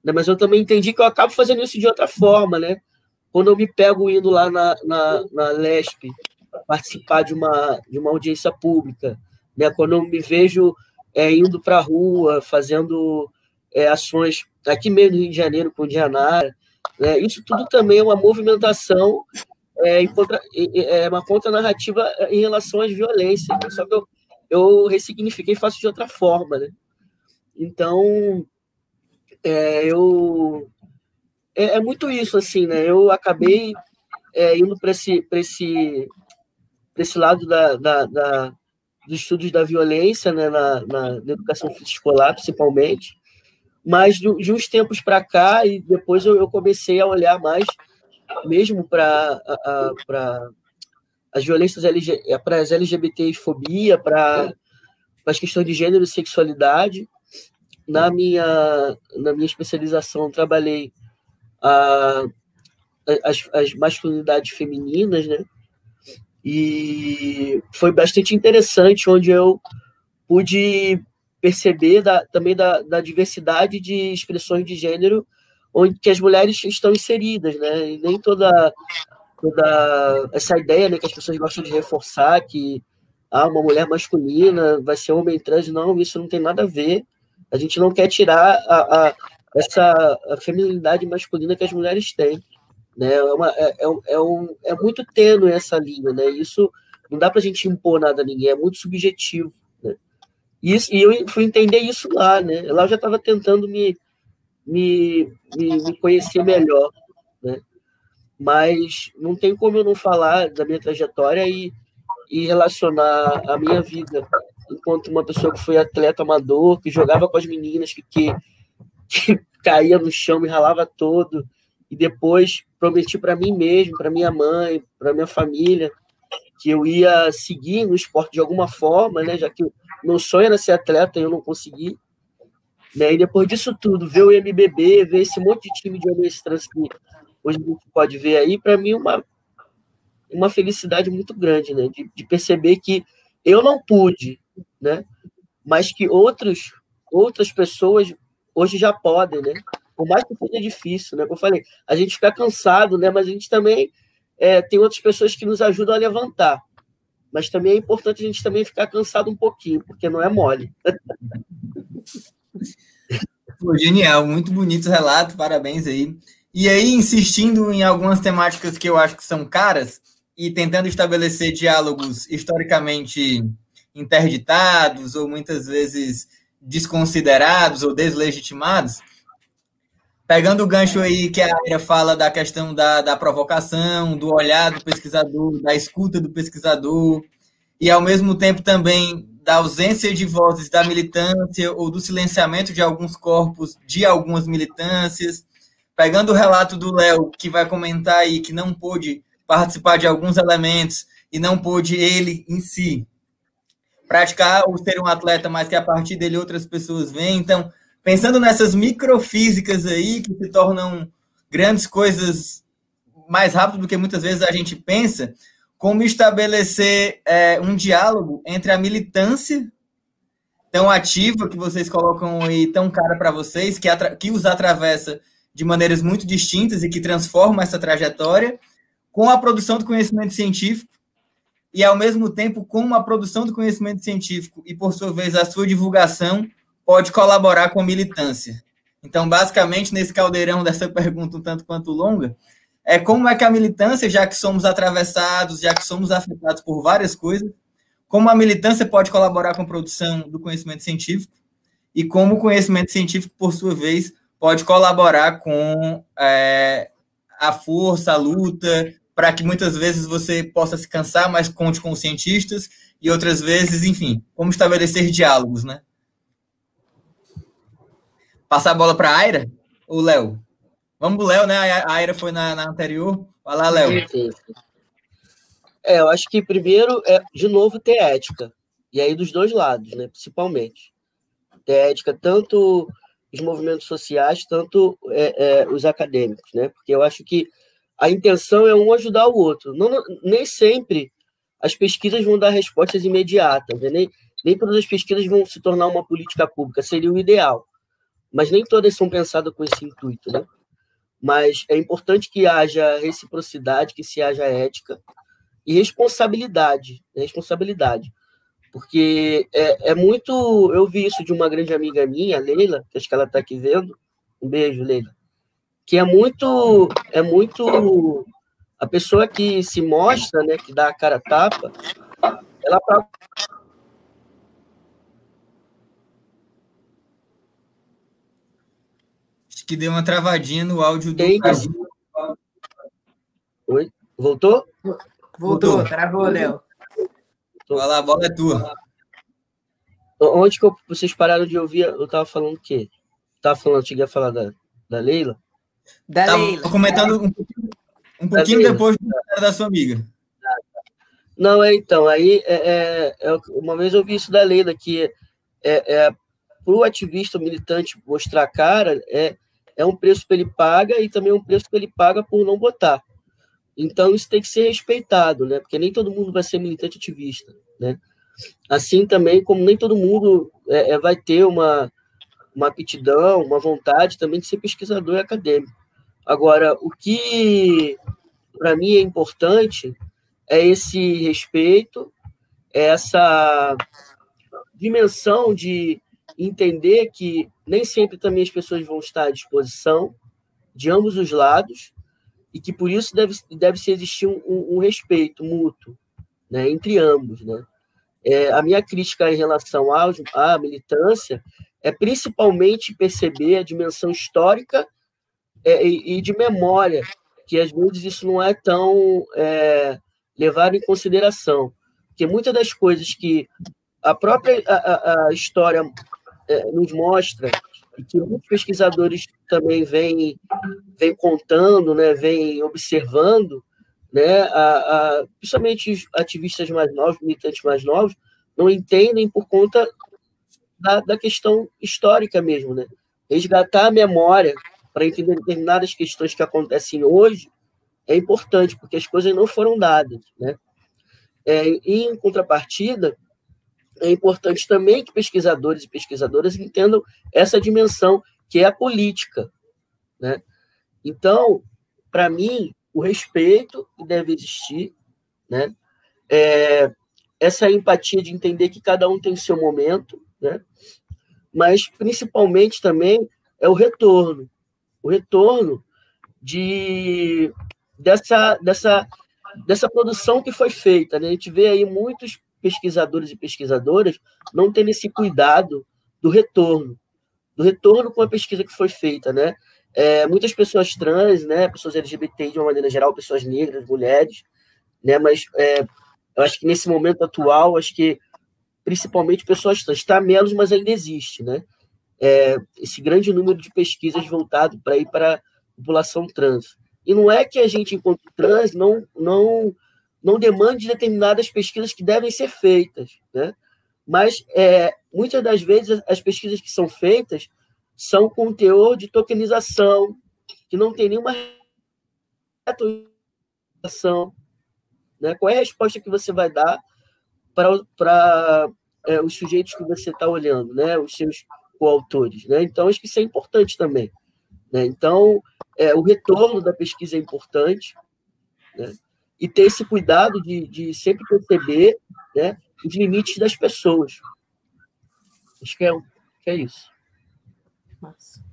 Né? Mas eu também entendi que eu acabo fazendo isso de outra forma, né? Quando eu me pego indo lá na, na, na LESP, participar de uma, de uma audiência pública, né? quando eu me vejo é, indo para a rua, fazendo é, ações aqui mesmo no Rio de Janeiro, com o Dianara. Né? Isso tudo também é uma movimentação, é, contra, é uma em relação às violências. Né? Só que eu, eu ressignifiquei e faço de outra forma. Né? Então, é, eu. É, é, muito isso, assim, né? Eu acabei é, indo para esse, esse, esse lado da, da, da, dos estudos da violência, né? na, na, na educação escolar, principalmente, mas de, de uns tempos para cá, e depois eu, eu, comecei a olhar mais mesmo para as violências para as LGBTfobia, para as questões de gênero e sexualidade. Na minha, na minha especialização, trabalhei a, as, as masculinidades femininas, né? E foi bastante interessante, onde eu pude perceber da, também da, da, diversidade de expressões de gênero onde que as mulheres estão inseridas, né? E nem toda, toda essa ideia né, que as pessoas gostam de reforçar que ah, uma mulher masculina vai ser homem trans, não, isso não tem nada a ver. A gente não quer tirar a, a essa feminilidade masculina que as mulheres têm. Né? É, uma, é, é, é, um, é muito tênue essa linha, né? Isso não dá para a gente impor nada a ninguém, é muito subjetivo. Isso, e eu fui entender isso lá, né? Lá eu já estava tentando me, me, me, me, conhecer melhor, né? Mas não tem como eu não falar da minha trajetória e, e relacionar a minha vida enquanto uma pessoa que foi atleta amador, que jogava com as meninas, que, que, que caía no chão, me ralava todo, e depois prometi para mim mesmo, para minha mãe, para minha família, que eu ia seguir no esporte de alguma forma, né? Já que meu sonho era ser atleta e eu não consegui. Né? E depois disso tudo, ver o MBB, ver esse monte de time de homens trans que hoje a gente pode ver aí, para mim, uma, uma felicidade muito grande, né? De, de, perceber que eu não pude, né? Mas que outros, outras pessoas hoje já podem, né? Por mais que seja difícil, né? Como eu falei, a gente fica cansado, né? Mas a gente também é, tem outras pessoas que nos ajudam a levantar. Mas também é importante a gente também ficar cansado um pouquinho, porque não é mole. Pô, genial, muito bonito relato, parabéns aí. E aí, insistindo em algumas temáticas que eu acho que são caras e tentando estabelecer diálogos historicamente interditados ou muitas vezes desconsiderados ou deslegitimados, pegando o gancho aí que a Aira fala da questão da, da provocação, do olhar do pesquisador, da escuta do pesquisador, e ao mesmo tempo também da ausência de vozes da militância ou do silenciamento de alguns corpos de algumas militâncias. Pegando o relato do Léo, que vai comentar aí que não pôde participar de alguns elementos e não pôde ele em si praticar ou ser um atleta, mas que a partir dele outras pessoas vêm. Então, pensando nessas microfísicas aí que se tornam grandes coisas mais rápido do que muitas vezes a gente pensa, como estabelecer é, um diálogo entre a militância tão ativa que vocês colocam aí, tão cara para vocês, que, que os atravessa de maneiras muito distintas e que transforma essa trajetória, com a produção do conhecimento científico e, ao mesmo tempo, com a produção do conhecimento científico e, por sua vez, a sua divulgação pode colaborar com a militância. Então, basicamente, nesse caldeirão dessa pergunta um tanto quanto longa, é como é que a militância, já que somos atravessados, já que somos afetados por várias coisas, como a militância pode colaborar com a produção do conhecimento científico e como o conhecimento científico, por sua vez, pode colaborar com é, a força, a luta, para que muitas vezes você possa se cansar, mas conte com os cientistas, e outras vezes, enfim, como estabelecer diálogos, né? Passar a bola para a Aira ou Léo? Vamos pro Léo, né? A Aira foi na, na anterior. Vai lá, Léo. É, eu acho que primeiro é, de novo, ter ética. E aí dos dois lados, né? Principalmente. Ter ética, tanto os movimentos sociais, tanto é, é, os acadêmicos, né? Porque eu acho que a intenção é um ajudar o outro. Não, não nem sempre as pesquisas vão dar respostas imediatas, né? nem, nem todas as pesquisas vão se tornar uma política pública, seria o ideal. Mas nem todas são pensadas com esse intuito, né? mas é importante que haja reciprocidade, que se haja ética e responsabilidade, né? responsabilidade, porque é, é, muito, eu vi isso de uma grande amiga minha, Leila, que acho que ela está aqui vendo, um beijo, Leila, que é muito, é muito a pessoa que se mostra, né, que dá a cara tapa, ela que deu uma travadinha no áudio do Tem... Oi? Voltou? Voltou, Voltou. travou, Léo. Vai lá, a bola é tua. Onde que eu, vocês pararam de ouvir? Eu tava falando o quê? Tava falando, cheguei a falar da, da Leila? Da tava Leila. comentando um, um pouquinho depois da sua amiga. Não, é então, aí é, é, é, uma vez eu vi isso da Leila, que é, é para o ativista militante mostrar a cara, é, é um preço que ele paga e também é um preço que ele paga por não botar. Então, isso tem que ser respeitado, né? Porque nem todo mundo vai ser militante ativista, né? Assim também como nem todo mundo é, é, vai ter uma, uma aptidão, uma vontade também de ser pesquisador e acadêmico. Agora, o que para mim é importante é esse respeito, é essa dimensão de entender que nem sempre também as pessoas vão estar à disposição de ambos os lados e que por isso deve, deve se existir um, um, respeito mútuo né, entre ambos. Né? É, a minha crítica em relação à militância é principalmente perceber a dimensão histórica é, e, e, de memória, que às vezes isso não é tão é, levado em consideração. Porque muitas das coisas que a própria a, a, história é, nos mostra e que muitos pesquisadores também vêm, vêm contando, né, vêm observando, né, a, a, principalmente ativistas mais novos, militantes mais novos, não entendem por conta da, da questão histórica mesmo, né? Resgatar a memória para entender determinadas questões que acontecem hoje é importante, porque as coisas não foram dadas, né? É, e, em contrapartida, é importante também que pesquisadores e pesquisadoras entendam essa dimensão que é a política, né? Então, para mim, o respeito deve existir, né? É, essa empatia de entender que cada um tem seu momento, né? Mas principalmente também é o retorno, o retorno de dessa dessa dessa produção que foi feita, né? A gente vê aí muitos pesquisadores e pesquisadoras não tendo esse cuidado do retorno, do retorno com a pesquisa que foi feita, né? É, muitas pessoas trans, né, pessoas LGBT de uma maneira geral, pessoas negras, mulheres, né, mas é, eu acho que nesse momento atual, acho que principalmente pessoas trans, está menos, mas ainda existe, né? É, esse grande número de pesquisas voltado para ir para a população trans. E não é que a gente, enquanto trans, não, não, não demande determinadas pesquisas que devem ser feitas, né? Mas é, muitas das vezes as pesquisas que são feitas são com teor de tokenização, que não tem nenhuma tokenização. Né? Qual é a resposta que você vai dar para é, os sujeitos que você está olhando, né? os seus coautores? Né? Então, acho que isso é importante também. Né? Então, é, o retorno da pesquisa é importante, né? e ter esse cuidado de, de sempre perceber né, os limites das pessoas. Acho que é, que é isso. Massa.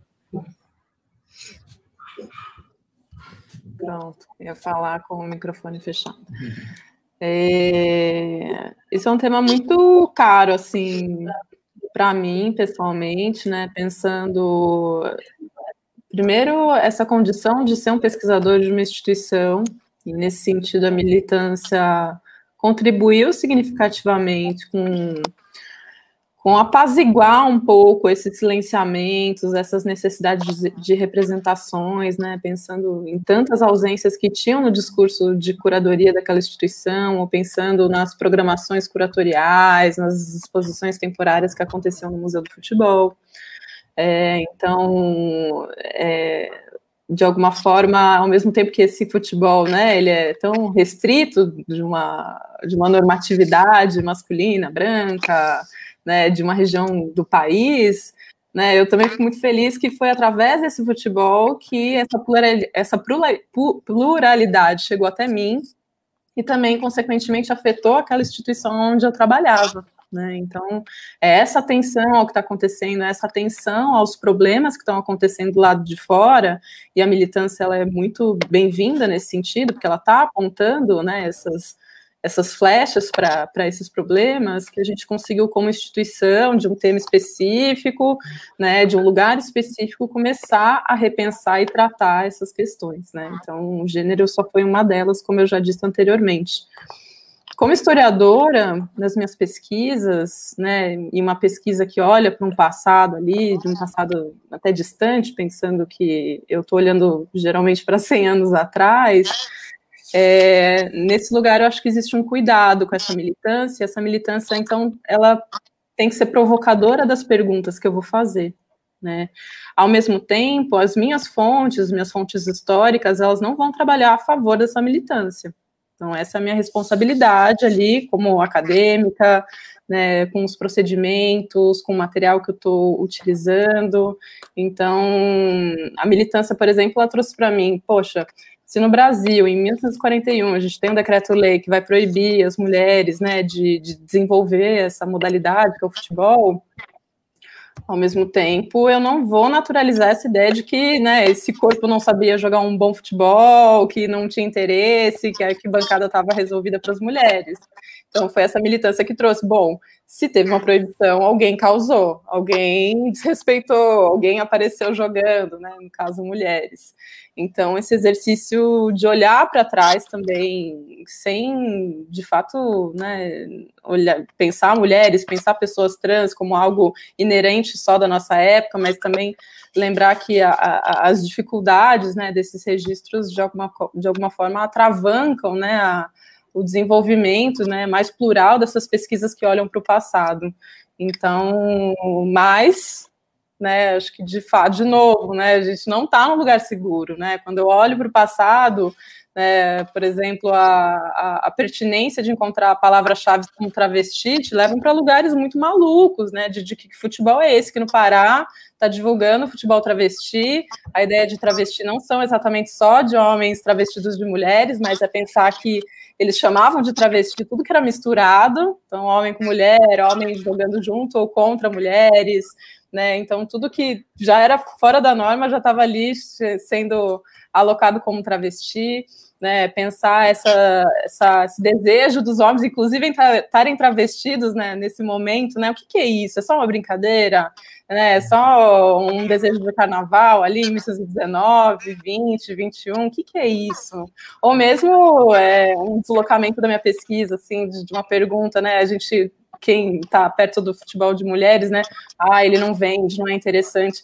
Pronto, ia falar com o microfone fechado. É, esse é um tema muito caro, assim, para mim, pessoalmente, né? Pensando, primeiro, essa condição de ser um pesquisador de uma instituição, e nesse sentido, a militância contribuiu significativamente com com apaziguar um pouco esses silenciamentos, essas necessidades de, de, representações, né, pensando em tantas ausências que tinham no discurso de curadoria daquela instituição, ou pensando nas programações curatoriais, nas exposições temporárias que aconteciam no Museu do Futebol. É, então, é, de alguma forma, ao mesmo tempo que esse futebol, né, ele é tão restrito de uma, de uma normatividade masculina, branca, né, de uma região do país, né, eu também fico muito feliz que foi através desse futebol que essa pluralidade chegou até mim e também, consequentemente, afetou aquela instituição onde eu trabalhava. Né? Então, é essa atenção ao que está acontecendo, é essa atenção aos problemas que estão acontecendo do lado de fora, e a militância ela é muito bem-vinda nesse sentido, porque ela está apontando né, essas, essas flechas para esses problemas que a gente conseguiu, como instituição, de um tema específico, né, de um lugar específico, começar a repensar e tratar essas questões. Né? Então, o gênero só foi uma delas, como eu já disse anteriormente. Como historiadora, nas minhas pesquisas, né, e uma pesquisa que olha para um passado ali, de um passado até distante, pensando que eu estou olhando geralmente para 100 anos atrás, é, nesse lugar, eu acho que existe um cuidado com essa militância. Essa militância, então, ela tem que ser provocadora das perguntas que eu vou fazer. Né? Ao mesmo tempo, as minhas fontes, minhas fontes históricas, elas não vão trabalhar a favor dessa militância. Então, essa é a minha responsabilidade ali, como acadêmica, né, com os procedimentos, com o material que eu estou utilizando. Então, a militância, por exemplo, ela trouxe para mim, poxa, se no Brasil, em 1941, a gente tem um decreto-lei que vai proibir as mulheres né, de, de desenvolver essa modalidade, que é o futebol, ao mesmo tempo, eu não vou naturalizar essa ideia de que né, esse corpo não sabia jogar um bom futebol, que não tinha interesse, que a arquibancada estava resolvida para as mulheres. Então foi essa militância que trouxe. Bom, se teve uma proibição, alguém causou, alguém desrespeitou, alguém apareceu jogando, né? No caso, mulheres. Então, esse exercício de olhar para trás também, sem, de fato, né, olhar, pensar mulheres, pensar pessoas trans como algo inerente só da nossa época, mas também lembrar que a, a, as dificuldades né, desses registros, de alguma, de alguma forma, atravancam né, a, o desenvolvimento né, mais plural dessas pesquisas que olham para o passado. Então, mais né? Acho que de fato, de novo, né? A gente não está num lugar seguro, né? Quando eu olho para o passado, né, por exemplo, a, a, a, pertinência de encontrar palavras-chave como travesti te levam para lugares muito malucos, né? De, de, que futebol é esse que no Pará está divulgando futebol travesti. A ideia de travesti não são exatamente só de homens travestidos de mulheres, mas é pensar que eles chamavam de travesti tudo que era misturado, então homem com mulher, homem jogando junto ou contra mulheres, né? Então, tudo que já era fora da norma já estava ali sendo alocado como travesti, né? Pensar essa, essa, esse desejo dos homens, inclusive, estarem travestidos né, nesse momento, né? O que, que, é isso? É só uma brincadeira? Né? É só um desejo de carnaval ali em 1919, 20, 21? O que, que é isso? Ou mesmo é, um deslocamento da minha pesquisa, assim, de, de uma pergunta, né? A gente quem está perto do futebol de mulheres, né? Ah, ele não vende, não é interessante.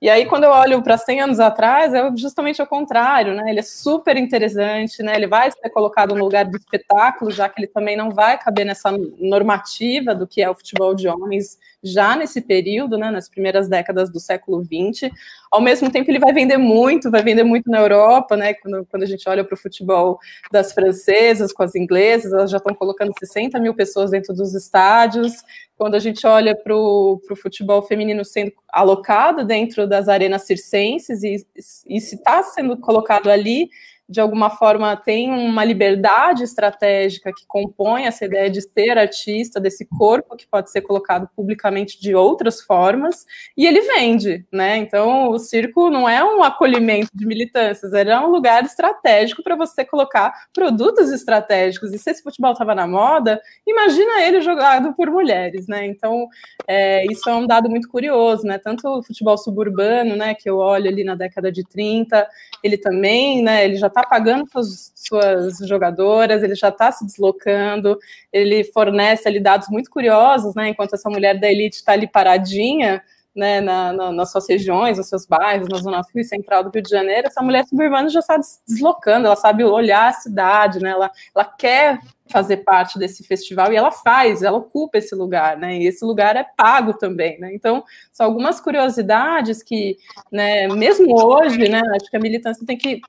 E aí, quando eu olho para 100 anos atrás, é justamente o contrário, né? Ele é super interessante, né? Ele vai ser colocado no lugar do espetáculo, já que ele também não vai caber nessa normativa do que é o futebol de homens já nesse período, né, nas primeiras décadas do século XX. Ao mesmo tempo, ele vai vender muito, vai vender muito na Europa, né, quando, quando a gente olha para o futebol das francesas com as inglesas, elas já estão colocando 60 mil pessoas dentro dos estádios. Quando a gente olha para o futebol feminino sendo alocado dentro das arenas circenses, e, e se está sendo colocado ali, de alguma forma tem uma liberdade estratégica que compõe essa ideia de ser artista, desse corpo que pode ser colocado publicamente de outras formas, e ele vende, né? Então o circo não é um acolhimento de militâncias, ele é um lugar estratégico para você colocar produtos estratégicos. E se esse futebol estava na moda, imagina ele jogado por mulheres, né? Então é, isso é um dado muito curioso, né? Tanto o futebol suburbano, né, que eu olho ali na década de 30, ele também, né, ele já está pagando suas, suas, jogadoras, ele já está se deslocando, ele fornece ali dados muito curiosos, né? Enquanto essa mulher da elite está ali paradinha, né, na, na, nas suas regiões, nos seus bairros, na zona sul e central do Rio de Janeiro, essa mulher suburbana já está deslocando, ela sabe olhar a cidade, né, ela, ela quer fazer parte desse festival e ela faz, ela ocupa esse lugar, né? E esse lugar é pago também, né? Então, são algumas curiosidades que, né, mesmo hoje, né, acho que a militância tem que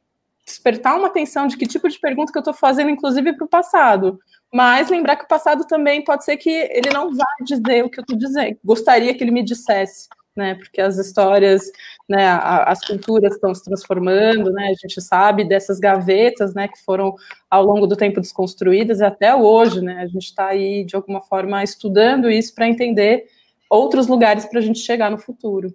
despertar uma atenção de que tipo de pergunta que eu estou fazendo, inclusive para o passado. Mas lembrar que o passado também pode ser que ele não vá dizer o que eu estou dizendo. Gostaria que ele me dissesse, né? Porque as histórias, né, as culturas estão se transformando, né? A gente sabe dessas gavetas, né, que foram ao longo do tempo desconstruídas e até hoje, né? A gente está aí de alguma forma estudando isso para entender outros lugares para a gente chegar no futuro.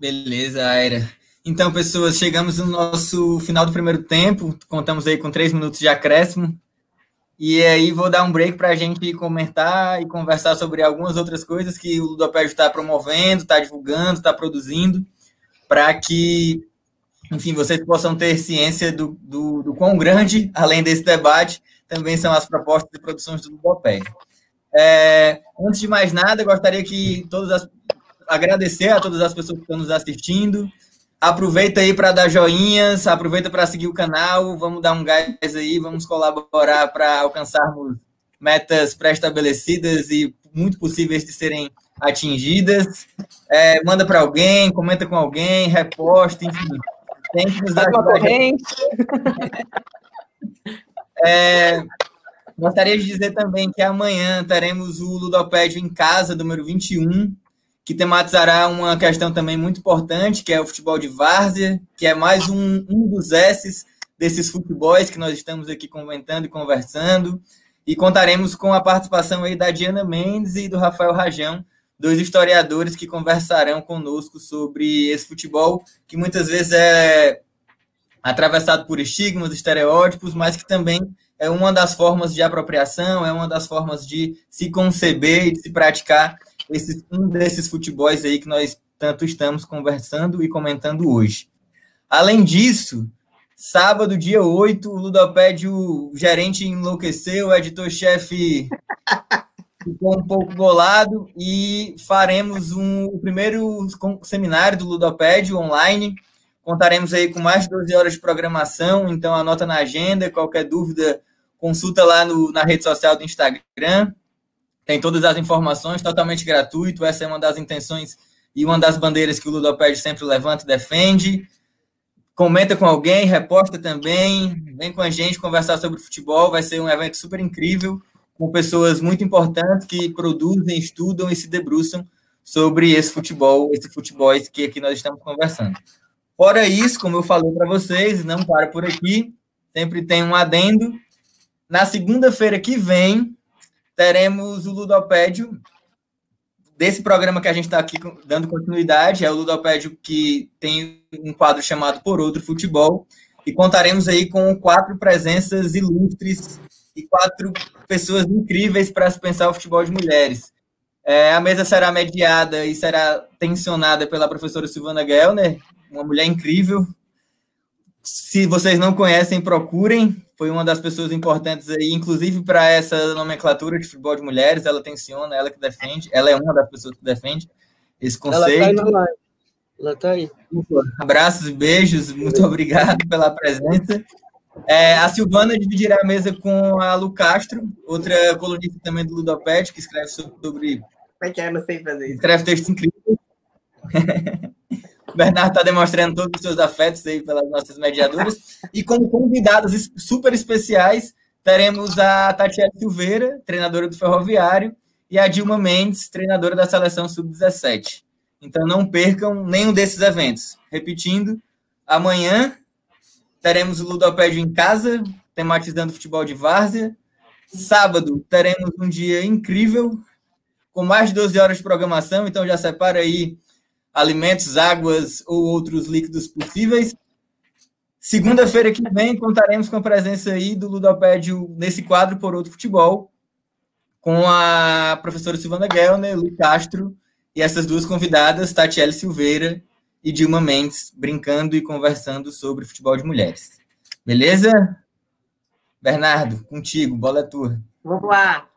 Beleza, Aira. Então, pessoas, chegamos no nosso final do primeiro tempo. Contamos aí com três minutos de acréscimo. E aí vou dar um break para a gente comentar e conversar sobre algumas outras coisas que o Ludopédio está promovendo, está divulgando, está produzindo, para que, enfim, vocês possam ter ciência do, do, do, quão grande, além desse debate, também são as propostas de produções do Ludopédio. É, antes de mais nada, gostaria que todas as, agradecer a todas as pessoas que estão nos assistindo, Aproveita aí para dar joinhas, aproveita para seguir o canal, vamos dar um gás aí, vamos colaborar para alcançarmos metas pré-estabelecidas e muito possíveis de serem atingidas. É, manda para alguém, comenta com alguém, reposta, enfim. Tem que nos ajudar. É, gostaria de dizer também que amanhã teremos o Ludopédio em casa, número 21, que tematizará uma questão também muito importante, que é o futebol de várzea, que é mais um, um dos S's desses futebols que nós estamos aqui comentando e conversando. E contaremos com a participação aí da Diana Mendes e do Rafael Rajão, dois historiadores que conversarão conosco sobre esse futebol, que muitas vezes é atravessado por estigmas, estereótipos, mas que também é uma das formas de apropriação, é uma das formas de se conceber e de se praticar esse, um desses futebols aí que nós tanto estamos conversando e comentando hoje. Além disso, sábado, dia 8, o Ludopédio, o gerente enlouqueceu, o editor-chefe ficou um pouco bolado e faremos um, o primeiro seminário do Ludopédio online. Contaremos aí com mais de 12 horas de programação, então anota na agenda, qualquer dúvida, consulta lá no, na rede social do Instagram. Tem todas as informações, totalmente gratuito. Essa é uma das intenções e uma das bandeiras que o Ludopédio sempre levanta e defende. Comenta com alguém, reposta também, vem com a gente conversar sobre futebol. Vai ser um evento super incrível com pessoas muito importantes que produzem, estudam e se debruçam sobre esse futebol, esse futebol que aqui nós estamos conversando. Fora isso, como eu falei para vocês, não para por aqui, sempre tem um adendo. Na segunda-feira que vem, teremos o Ludopédio, desse programa que a gente está aqui dando continuidade, é o Ludopédio que tem um quadro chamado Por Outro Futebol, e contaremos aí com quatro presenças ilustres e quatro pessoas incríveis para se pensar o futebol de mulheres. É, a mesa será mediada e será tensionada pela professora Silvana Gellner, uma mulher incrível. Se vocês não conhecem, procurem. Foi uma das pessoas importantes aí, inclusive para essa nomenclatura de futebol de mulheres. Ela tensiona, ela que defende. Ela é uma das pessoas que defende esse conceito. Ela está aí. Ela tá aí. Abraços e beijos. Muito obrigado pela presença. É, a Silvana dividirá a mesa com a Lu Castro, outra colunista também do Ludoped, que escreve sobre. Como é que é? Não sei fazer isso. Escreve textos incríveis. o Bernardo está demonstrando todos os seus afetos aí pelas nossas mediadoras. E como convidados super especiais, teremos a Tatiana Silveira, treinadora do Ferroviário, e a Dilma Mendes, treinadora da seleção sub-17. Então não percam nenhum desses eventos. Repetindo, amanhã teremos o Ludopédio em casa, tematizando futebol de várzea. Sábado teremos um dia incrível, com mais de 12 horas de programação, então já separa aí alimentos, águas ou outros líquidos possíveis. Segunda-feira que vem contaremos com a presença aí do Ludopédio nesse quadro por outro futebol, com a professora Silvana Gellner, Lu Castro e essas duas convidadas, Tatiele Silveira e Dilma Mendes brincando e conversando sobre futebol de mulheres. Beleza? Bernardo, contigo, bola é tua. Vamos lá.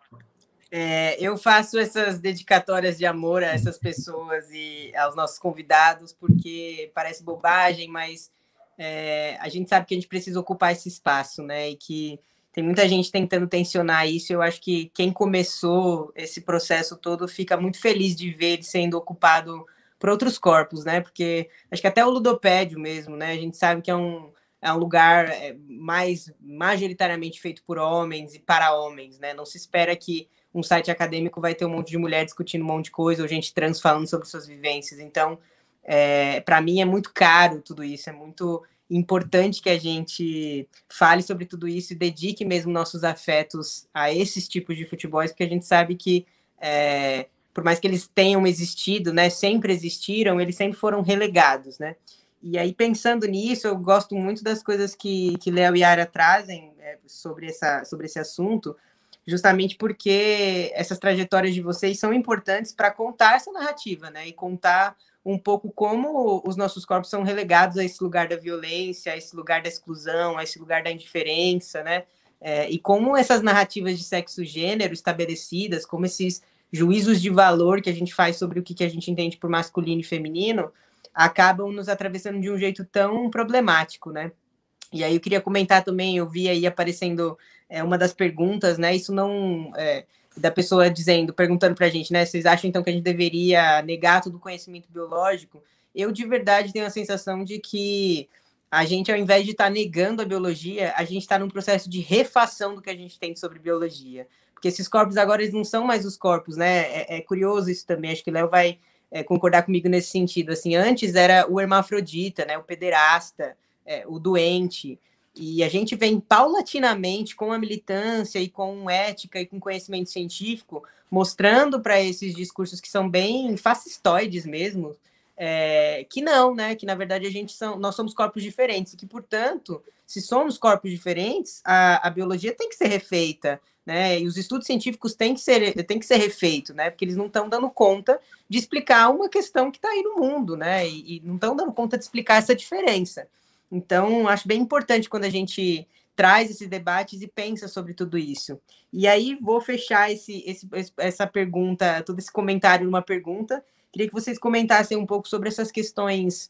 É, eu faço essas dedicatórias de amor a essas pessoas e aos nossos convidados, porque parece bobagem, mas é, a gente sabe que a gente precisa ocupar esse espaço, né? E que tem muita gente tentando tensionar isso. Eu acho que quem começou esse processo todo fica muito feliz de ver ele sendo ocupado para outros corpos, né? Porque acho que até o ludopédio mesmo, né? A gente sabe que é um, é um lugar é, mais majoritariamente feito por homens e para homens, né? Não se espera que um site acadêmico vai ter um monte de mulher discutindo um monte de coisa ou gente trans falando sobre suas vivências. Então, é, para mim é muito caro tudo isso, é muito importante que a gente fale sobre tudo isso e dedique mesmo nossos afetos a esses tipos de futebol, porque a gente sabe que é, por mais que eles tenham existido, né, sempre existiram, eles sempre foram relegados, né? E aí, pensando nisso, eu gosto muito das coisas que, que Léo e Ara trazem é, sobre, essa, sobre esse assunto, justamente porque essas trajetórias de vocês são importantes para contar essa narrativa, né? E contar um pouco como os nossos corpos são relegados a esse lugar da violência, a esse lugar da exclusão, a esse lugar da indiferença, né? É, e como essas narrativas de sexo-gênero estabelecidas, como esses juízos de valor que a gente faz sobre o que, que a gente entende por masculino e feminino, acabam nos atravessando de um jeito tão problemático, né? E aí eu queria comentar também, eu vi aí aparecendo é, uma das perguntas, né? Isso não é, da pessoa dizendo, perguntando para a gente, né? Vocês acham então que a gente deveria negar todo o conhecimento biológico? Eu de verdade tenho a sensação de que a gente, ao invés de estar tá negando a biologia, a gente está num processo de refação do que a gente tem sobre biologia porque esses corpos agora eles não são mais os corpos, né? É, é curioso isso também, acho que Léo vai é, concordar comigo nesse sentido. Assim, antes era o hermafrodita, né? O pederasta, é, o doente, e a gente vem paulatinamente com a militância e com ética e com conhecimento científico mostrando para esses discursos que são bem fascistoides mesmo, é, que não, né? Que na verdade a gente são, nós somos corpos diferentes e que, portanto, se somos corpos diferentes, a, a biologia tem que ser refeita, né? E os estudos científicos têm que ser, têm que ser refeitos, né? Porque eles não estão dando conta de explicar uma questão que está aí no mundo, né? E, e não estão dando conta de explicar essa diferença. Então, acho bem importante quando a gente traz esses debates e pensa sobre tudo isso. E aí vou fechar esse, esse, essa pergunta, todo esse comentário numa pergunta. Queria que vocês comentassem um pouco sobre essas questões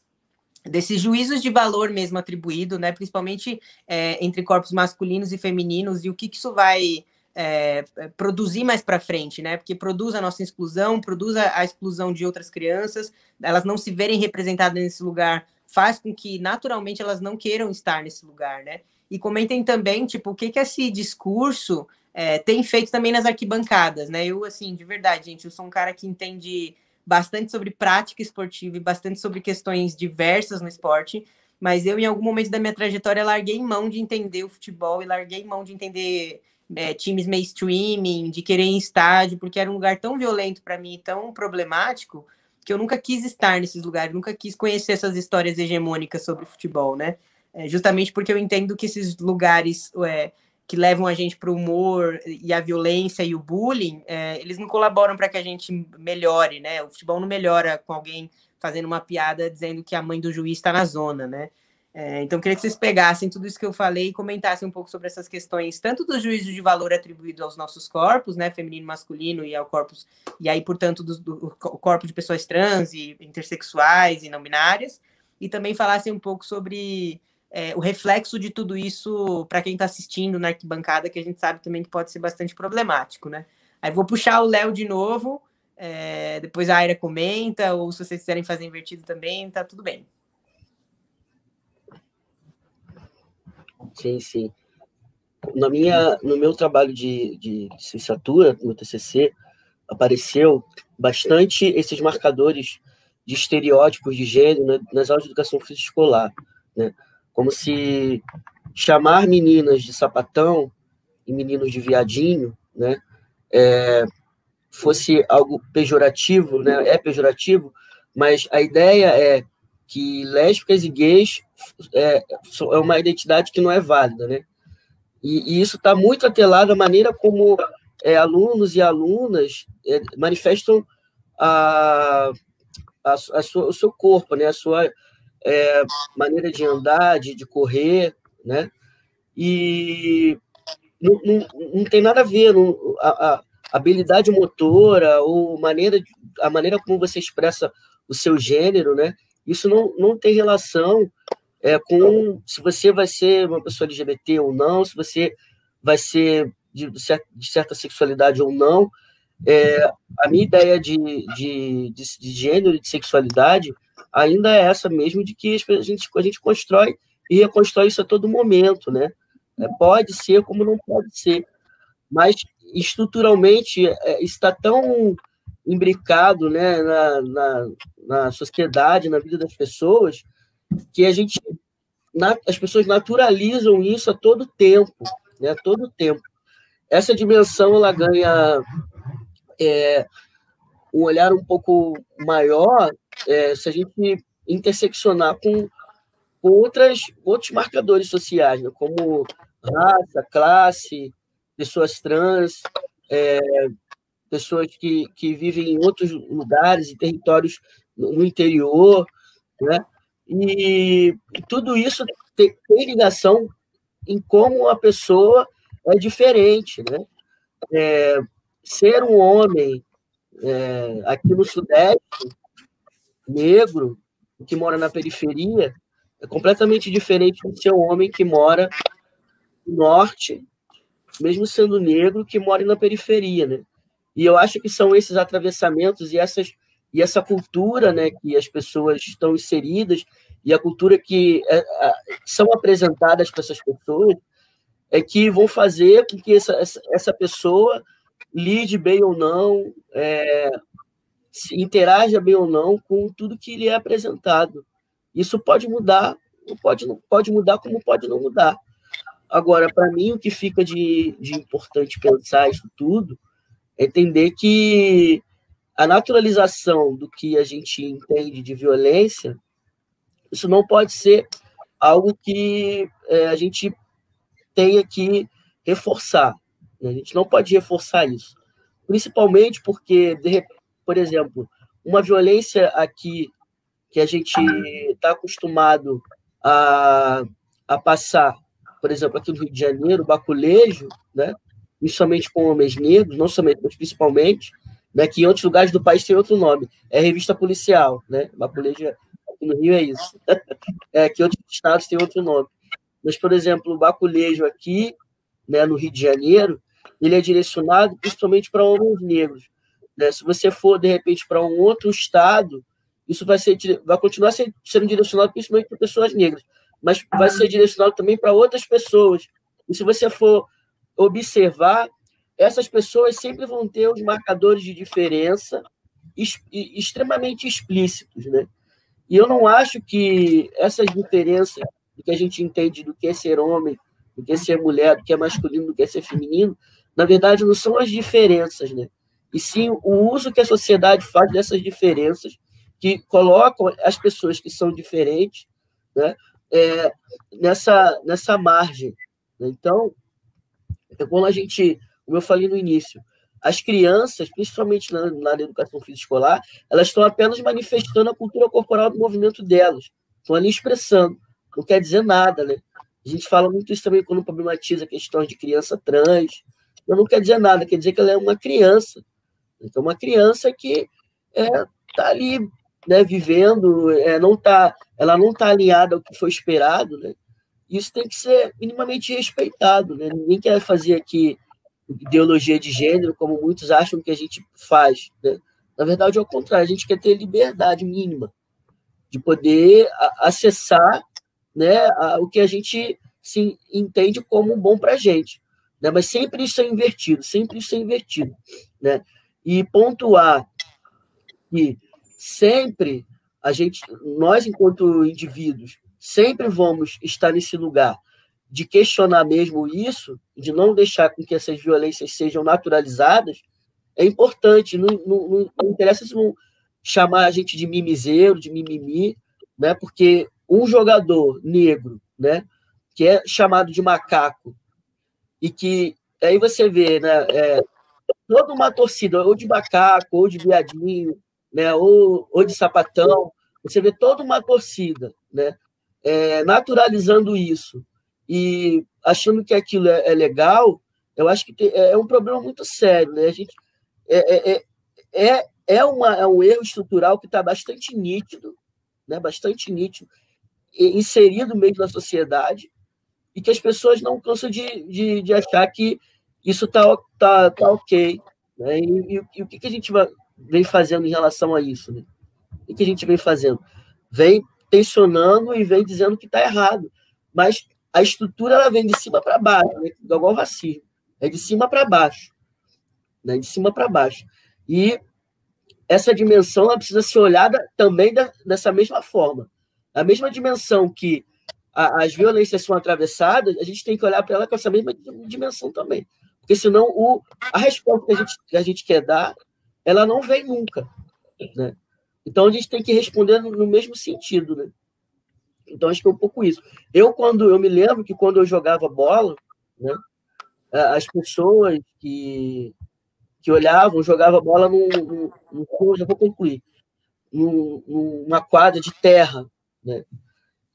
desses juízos de valor mesmo atribuído, né, principalmente é, entre corpos masculinos e femininos, e o que, que isso vai é, produzir mais para frente, né? Porque produz a nossa exclusão, produz a, a, exclusão de outras crianças, elas não se verem representadas nesse lugar, faz com que naturalmente elas não queiram estar nesse lugar, né? E comentem também, tipo, o que, que esse discurso é, tem feito também nas arquibancadas, né? Eu, assim, de verdade, gente, eu sou um cara que entende bastante sobre prática esportiva e bastante sobre questões diversas no esporte, mas eu, em algum momento da minha trajetória, larguei mão de entender o futebol e larguei mão de entender é, times mainstreaming, de querer em estádio, porque era um lugar tão violento para mim, tão problemático, que eu nunca quis estar nesses lugares, nunca quis conhecer essas histórias hegemônicas sobre futebol, né? É, justamente porque eu entendo que esses lugares é, que levam a gente para o humor e a violência e o bullying, é, eles não colaboram para que a gente melhore, né? O futebol não melhora com alguém fazendo uma piada dizendo que a mãe do juiz está na zona, né? É, então, queria que vocês pegassem tudo isso que eu falei e comentassem um pouco sobre essas questões, tanto do juízo de valor atribuído aos nossos corpos, né, feminino masculino, e ao corpus, e aí, portanto, do, do corpo de pessoas trans e intersexuais e não binárias, e também falassem um pouco sobre é, o reflexo de tudo isso para quem está assistindo na arquibancada, que a gente sabe também que pode ser bastante problemático, né? Aí vou puxar o Léo de novo, é, depois a Aira comenta, ou se vocês quiserem fazer invertido também, tá tudo bem. Sim, sim. Na minha, no meu trabalho de, de licenciatura, no TCC, apareceu bastante esses marcadores de estereótipos de gênero né, nas aulas de educação física escolar, né? Como se chamar meninas de sapatão e meninos de viadinho, né, é, fosse algo pejorativo, né? É pejorativo, mas a ideia é que lésbicas e gays é, é uma identidade que não é válida, né? E, e isso está muito atrelado à maneira como é, alunos e alunas é, manifestam a, a, a sua, o seu corpo, né? A sua é, maneira de andar, de, de correr, né? E não, não, não tem nada a ver não, a, a, habilidade motora ou maneira, a maneira como você expressa o seu gênero, né? Isso não, não tem relação é, com se você vai ser uma pessoa LGBT ou não, se você vai ser de, de certa sexualidade ou não. É, a minha ideia de, de, de, de gênero e de sexualidade ainda é essa mesmo, de que a gente, a gente constrói e reconstrói isso a todo momento, né? É, pode ser como não pode ser, mas estruturalmente é, está tão imbricado né, na, na, na, sociedade, na vida das pessoas, que a gente, as pessoas naturalizam isso a todo tempo, né, a todo tempo. Essa dimensão ela ganha é, um olhar um pouco maior é, se a gente interseccionar com, com outras, outros marcadores sociais, né, como raça, classe, pessoas trans, é, pessoas que, que vivem em outros lugares e territórios no interior, né? E, tudo isso tem, tem, ligação em como a pessoa é diferente, né? É, ser um homem é, aqui no Sudeste, negro, que mora na periferia, é completamente diferente de ser um homem que mora no Norte, mesmo sendo negro, que mora na periferia, né? E eu acho que são esses atravessamentos e essas e essa cultura, né, que as pessoas estão inseridas e a cultura que é, são apresentadas para essas pessoas é que vão fazer com que essa, essa, essa pessoa lide bem ou não, é, interaja bem ou não com tudo que lhe é apresentado. Isso pode mudar, pode, pode mudar como pode não mudar. Agora, para mim, o que fica de, de importante pensar isso tudo entender que a naturalização do que a gente entende de violência, isso não pode ser algo que é, a gente tenha que reforçar. Né? A gente não pode reforçar isso. Principalmente porque, de, por exemplo, uma violência aqui que a gente está acostumado a, a passar, por exemplo, aqui no Rio de Janeiro, baculejo, né? Principalmente com homens negros, não somente, mas principalmente, né? que em outros lugares do país tem outro nome, é revista policial, né? baculejo aqui no Rio é isso, é que outros estados têm outro nome. Mas, por exemplo, o baculejo aqui, né, no Rio de Janeiro, ele é direcionado principalmente para homens negros. Né? Se você for, de repente, para um outro estado, isso vai, ser, vai continuar sendo direcionado principalmente para pessoas negras, mas vai ser direcionado também para outras pessoas. E se você for observar, essas pessoas sempre vão ter os marcadores de diferença extremamente explícitos, né? E eu não acho que essas diferenças que a gente entende do que é ser homem, do que é ser mulher, do que é masculino, do que é ser feminino, na verdade não são as diferenças, né? E sim o uso que a sociedade faz dessas diferenças, que colocam as pessoas que são diferentes, né? É, nessa, nessa margem. Né? Então, quando a gente, como eu falei no início, as crianças, principalmente na, na educação física escolar, elas estão apenas manifestando a cultura corporal do movimento delas, estão ali expressando, não quer dizer nada, né? A gente fala muito isso também quando problematiza questões de criança trans, não quer dizer nada, quer dizer que ela é uma criança. Então, uma criança que está é, tá ali né, vivendo, é, não tá, ela não está alinhada ao que foi esperado, né? Isso tem que ser minimamente respeitado, né? Ninguém quer fazer aqui ideologia de gênero, como muitos acham que a gente faz, né? Na verdade, é o contrário, a gente quer ter liberdade mínima de poder acessar né, o que a gente se entende como bom para a gente. Né? Mas sempre isso é invertido, sempre isso é invertido. Né? E pontuar que sempre a gente, nós enquanto indivíduos, sempre vamos estar nesse lugar de questionar mesmo isso, de não deixar com que essas violências sejam naturalizadas, é importante. Não, não, não interessa se vão chamar a gente de mimizeiro, de mimimi, né? porque um jogador negro, né, que é chamado de macaco, e que aí você vê, né, é, toda uma torcida, ou de macaco, ou de viadinho, né, ou, ou de sapatão, você vê toda uma torcida, né, é, naturalizando isso e achando que aquilo é, é legal, eu acho que tem, é, é um problema muito sério, né? A gente é, é, é, é, é uma, é um erro estrutural que está bastante nítido, né? Bastante nítido, inserido mesmo na sociedade e que as pessoas não cansam de, de, de achar que isso está tá, tá ok. Né? E, e, e, o que, que a gente vai, vem fazendo em relação a isso? Né? O que a gente vem fazendo? Vem tensionando e vem dizendo que está errado. Mas a estrutura ela vem de cima para baixo, né? igual racismo. É de cima para baixo. Né? De cima para baixo. E essa dimensão ela precisa ser olhada também da, dessa mesma forma. A mesma dimensão que a, as violências são atravessadas, a gente tem que olhar para ela com essa mesma dimensão também. Porque senão o, a resposta que a, gente, que a gente quer dar, ela não vem nunca. Né? Então a gente tem que responder no, no mesmo sentido. Né? Então acho que é um pouco isso. Eu, quando eu me lembro que quando eu jogava bola, né, as pessoas que, que olhavam, jogavam bola num, já vou concluir, num, numa quadra de terra, né?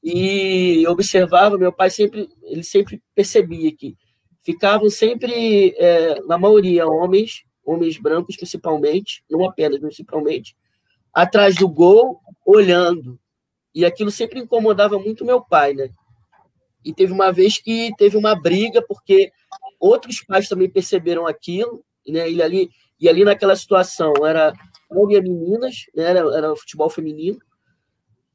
e observava, meu pai sempre, ele sempre percebia que ficavam sempre, é, na maioria, homens, homens brancos principalmente, não apenas, principalmente, atrás do gol, olhando. E aquilo sempre incomodava muito meu pai, né? E teve uma vez que teve uma briga, porque outros pais também perceberam aquilo, né? E ali, e ali naquela situação era homem e meninas, né? era, era futebol feminino,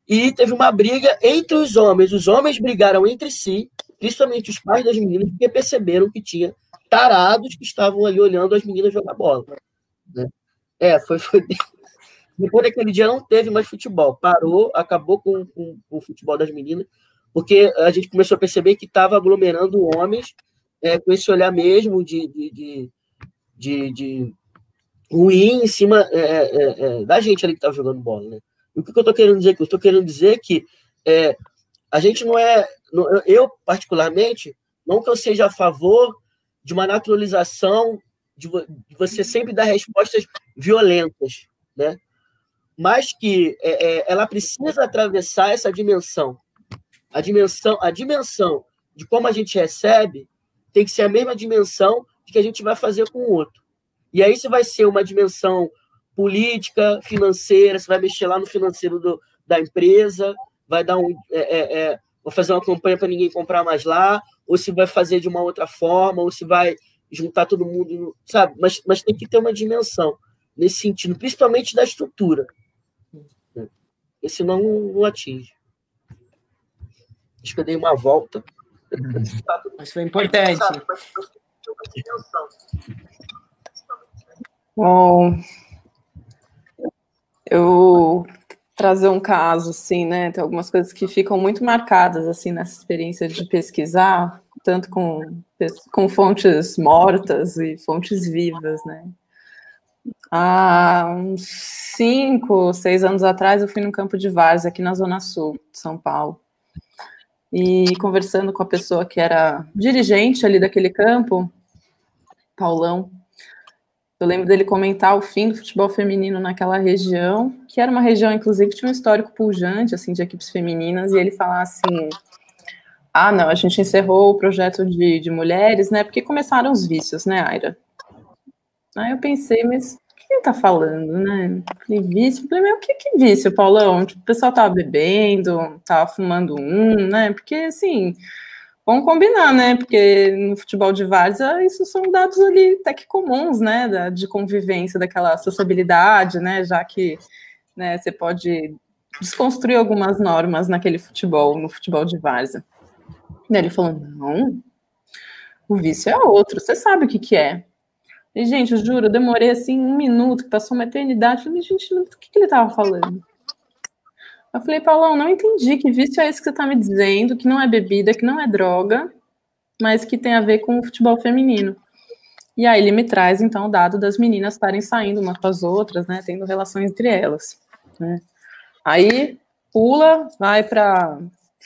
e teve uma briga entre os homens. Os homens brigaram entre si, principalmente os pais das meninas, porque perceberam que tinha tarados que estavam ali olhando as meninas jogar bola. Né? É, foi, foi. Depois daquele dia não teve mais futebol. Parou, acabou com, com, com o futebol das meninas, porque a gente começou a perceber que estava aglomerando homens é, com esse olhar mesmo de, de, de, de, de ruim em cima é, é, é, da gente ali que estava jogando bola, né? o que eu estou querendo dizer? Eu estou querendo dizer que é, a gente não é, eu particularmente, não que eu seja a favor de uma naturalização de, você sempre dar respostas violentas, né? Mas que é, é, ela precisa atravessar essa dimensão, a dimensão, a dimensão de como a gente recebe tem que ser a mesma dimensão que a gente vai fazer com o outro. E aí isso vai ser uma dimensão política, financeira, você vai mexer lá no financeiro do, da empresa, vai dar um. É, é, é vou fazer uma campanha para ninguém comprar mais lá, ou se vai fazer de uma outra forma, ou se vai juntar todo mundo, sabe? Mas, mas tem que ter uma dimensão nesse sentido, principalmente da estrutura. Porque senão não, não atinge. Acho que eu dei uma volta. Mas foi importante. Bom, eu trazer um caso, assim, né? Tem algumas coisas que ficam muito marcadas, assim, nessa experiência de pesquisar, tanto com, com fontes mortas e fontes vivas, né? Há uns cinco, seis anos atrás, eu fui no campo de várzea, aqui na Zona Sul de São Paulo. E conversando com a pessoa que era dirigente ali daquele campo, Paulão, eu lembro dele comentar o fim do futebol feminino naquela região, que era uma região, inclusive, que tinha um histórico pujante, assim, de equipes femininas, e ele falar assim, ah, não, a gente encerrou o projeto de, de mulheres, né, porque começaram os vícios, né, Aira? Aí eu pensei, mas o que ele tá falando, né? Falei, vício? Falei, meu, o que que vício, Paulão? Tipo, o pessoal tava bebendo, tava fumando um, né? Porque, assim, Vamos combinar, né? Porque no futebol de várzea, isso são dados ali até que comuns, né? de convivência, daquela sociabilidade, né? Já que né, você pode desconstruir algumas normas naquele futebol, no futebol de várzea. E ele falou: não, o vício é outro, você sabe o que, que é. E, gente, eu juro, eu demorei assim um minuto, passou uma eternidade. falei, gente, o que, que ele estava falando? Eu falei, Paulão, não entendi que vício é esse que você está me dizendo, que não é bebida, que não é droga, mas que tem a ver com o futebol feminino. E aí ele me traz, então, o dado das meninas estarem saindo umas com as outras, né, tendo relações entre elas. Né. Aí pula, vai para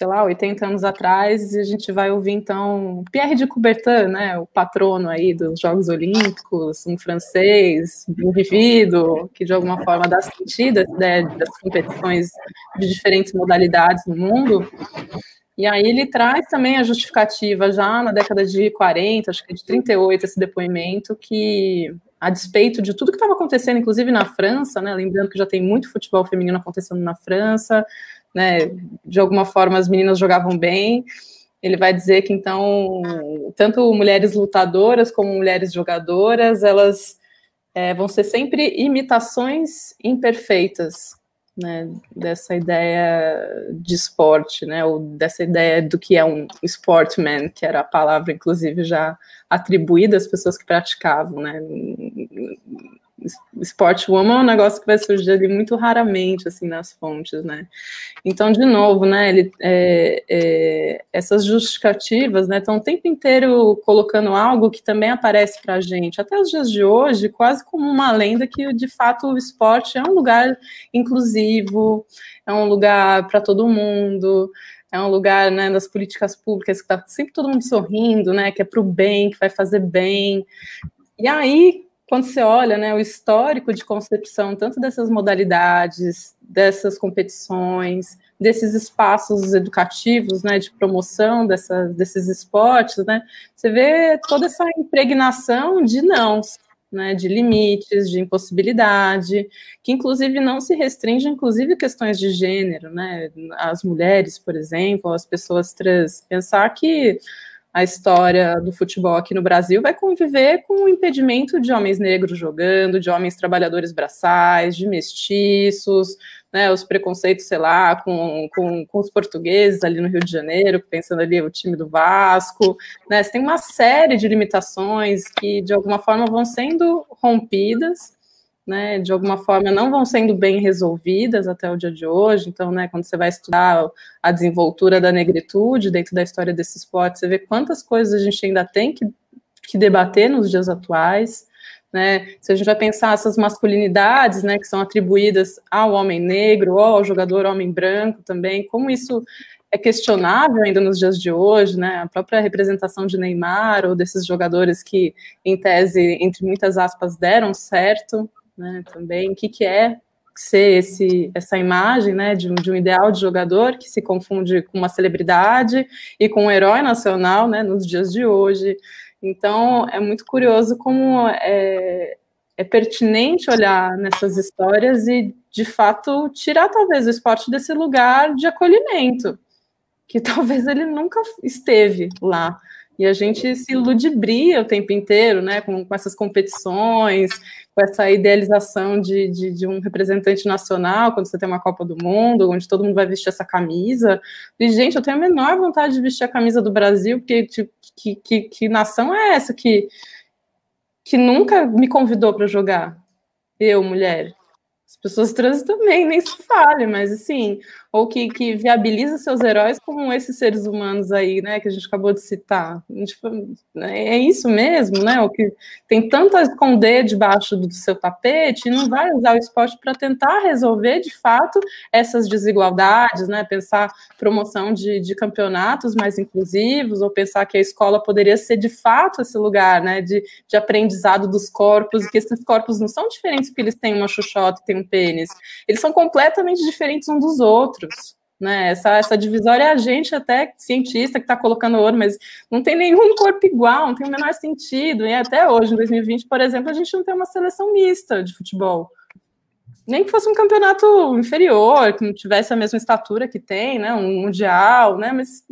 sei lá, 80 anos atrás, e a gente vai ouvir então Pierre de Coubertin, né, o patrono aí dos Jogos Olímpicos, um francês bem vivido, que de alguma forma dá sentido das competições de diferentes modalidades no mundo. E aí ele traz também a justificativa já na década de 40, acho que de 38, esse depoimento, que a despeito de tudo que estava acontecendo, inclusive na França, né, lembrando que já tem muito futebol feminino acontecendo na França, né, de alguma forma as meninas jogavam bem. Ele vai dizer que então tanto mulheres lutadoras como mulheres jogadoras elas é, vão ser sempre imitações imperfeitas né, dessa ideia de esporte, né, ou dessa ideia do que é um sportman, que era a palavra, inclusive, já atribuída às pessoas que praticavam, né, Sportwoman é um negócio que vai surgir ali muito raramente, assim, nas fontes, né? Então, de novo, né, ele, é, é, essas justificativas, né, estão o tempo inteiro colocando algo que também aparece para a gente, até os dias de hoje, quase como uma lenda que, de fato, o esporte é um lugar inclusivo, é um lugar para todo mundo, é um lugar, né, das políticas públicas que está sempre todo mundo sorrindo, né, que é para o bem, que vai fazer bem. E aí, quando você olha né, o histórico de concepção tanto dessas modalidades, dessas competições, desses espaços educativos, né, de promoção dessa, desses esportes, né, você vê toda essa impregnação de não, né, de limites, de impossibilidade, que inclusive não se restringe, inclusive questões de gênero, né, as mulheres, por exemplo, as pessoas trans, pensar que a história do futebol aqui no Brasil vai conviver com o impedimento de homens negros jogando, de homens trabalhadores braçais, de mestiços, né, os preconceitos, sei lá, com, com, com, os portugueses ali no Rio de Janeiro, pensando ali o time do Vasco, né, tem uma série de limitações que, de alguma forma, vão sendo rompidas, né, de alguma forma não vão sendo bem resolvidas até o dia de hoje. Então, né, quando você vai estudar a desenvoltura da negritude dentro da história desse esporte, você vê quantas coisas a gente ainda tem que, que debater nos dias atuais. Né? Se a gente vai pensar essas masculinidades, né, que são atribuídas ao homem negro ou ao jogador homem branco também, como isso é questionável ainda nos dias de hoje, né? A própria representação de Neymar ou desses jogadores que, em tese, entre muitas aspas, deram certo, né? Também, o que, que é ser esse, essa imagem, né, de um, de um ideal de jogador que se confunde com uma celebridade e com um herói nacional, né, nos dias de hoje. Então, é muito curioso como é, é pertinente olhar nessas histórias e, de fato, tirar talvez o esporte desse lugar de acolhimento, que talvez ele nunca esteve lá. E a gente se ludibria o tempo inteiro, né, com, com essas competições, com essa idealização de, de, de, um representante nacional, quando você tem uma Copa do Mundo, onde todo mundo vai vestir essa camisa. E, gente, eu tenho a menor vontade de vestir a camisa do Brasil, porque tipo, que, que, que nação é essa que, que nunca me convidou para jogar? Eu, mulher. As pessoas trans também, nem se fale, mas assim, ou que, que viabiliza seus heróis como esses seres humanos aí, né, que a gente acabou de citar. Tipo, é isso mesmo, né? O que tem tanto a esconder debaixo do seu tapete e não vai usar o esporte para tentar resolver de fato essas desigualdades, né? Pensar promoção de, de campeonatos mais inclusivos, ou pensar que a escola poderia ser de fato esse lugar, né, de, de aprendizado dos corpos, que esses corpos não são diferentes porque eles têm uma e têm um pênis, eles são completamente diferentes um dos outros outros. Né? Essa, essa divisória é a gente, até cientista, que está colocando ouro, mas não tem nenhum corpo igual, não tem o menor sentido. E até hoje, em 2020, por exemplo, a gente não tem uma seleção mista de futebol nem que fosse um campeonato inferior, que não tivesse a mesma estatura que tem, né, um mundial, né, mas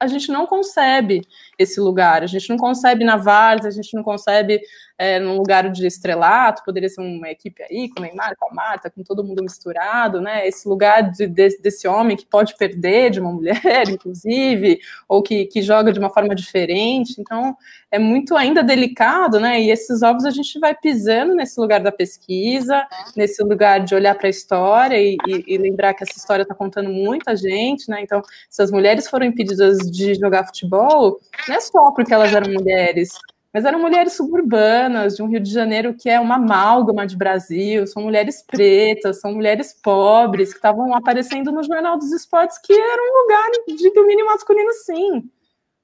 a gente não concebe esse lugar, a gente não concebe na Várzea, a gente não concebe é, num lugar de estrelato, poderia ser uma equipe aí, com o Neymar, com a Marta, com todo mundo misturado, né, esse lugar de, de, desse homem que pode perder de uma mulher, inclusive, ou que, que joga de uma forma diferente, então é muito ainda delicado, né, e esses ovos a gente vai pisando nesse lugar da pesquisa, nesse lugar de olhar para a história e, e, e, lembrar que essa história está contando muita gente, né, então se as mulheres foram impedidas de jogar futebol, não é só porque elas eram mulheres, mas eram mulheres suburbanas de um Rio de Janeiro que é uma amálgama de Brasil, são mulheres pretas, são mulheres pobres que estavam aparecendo no Jornal dos Esportes, que era um lugar de domínio masculino, sim.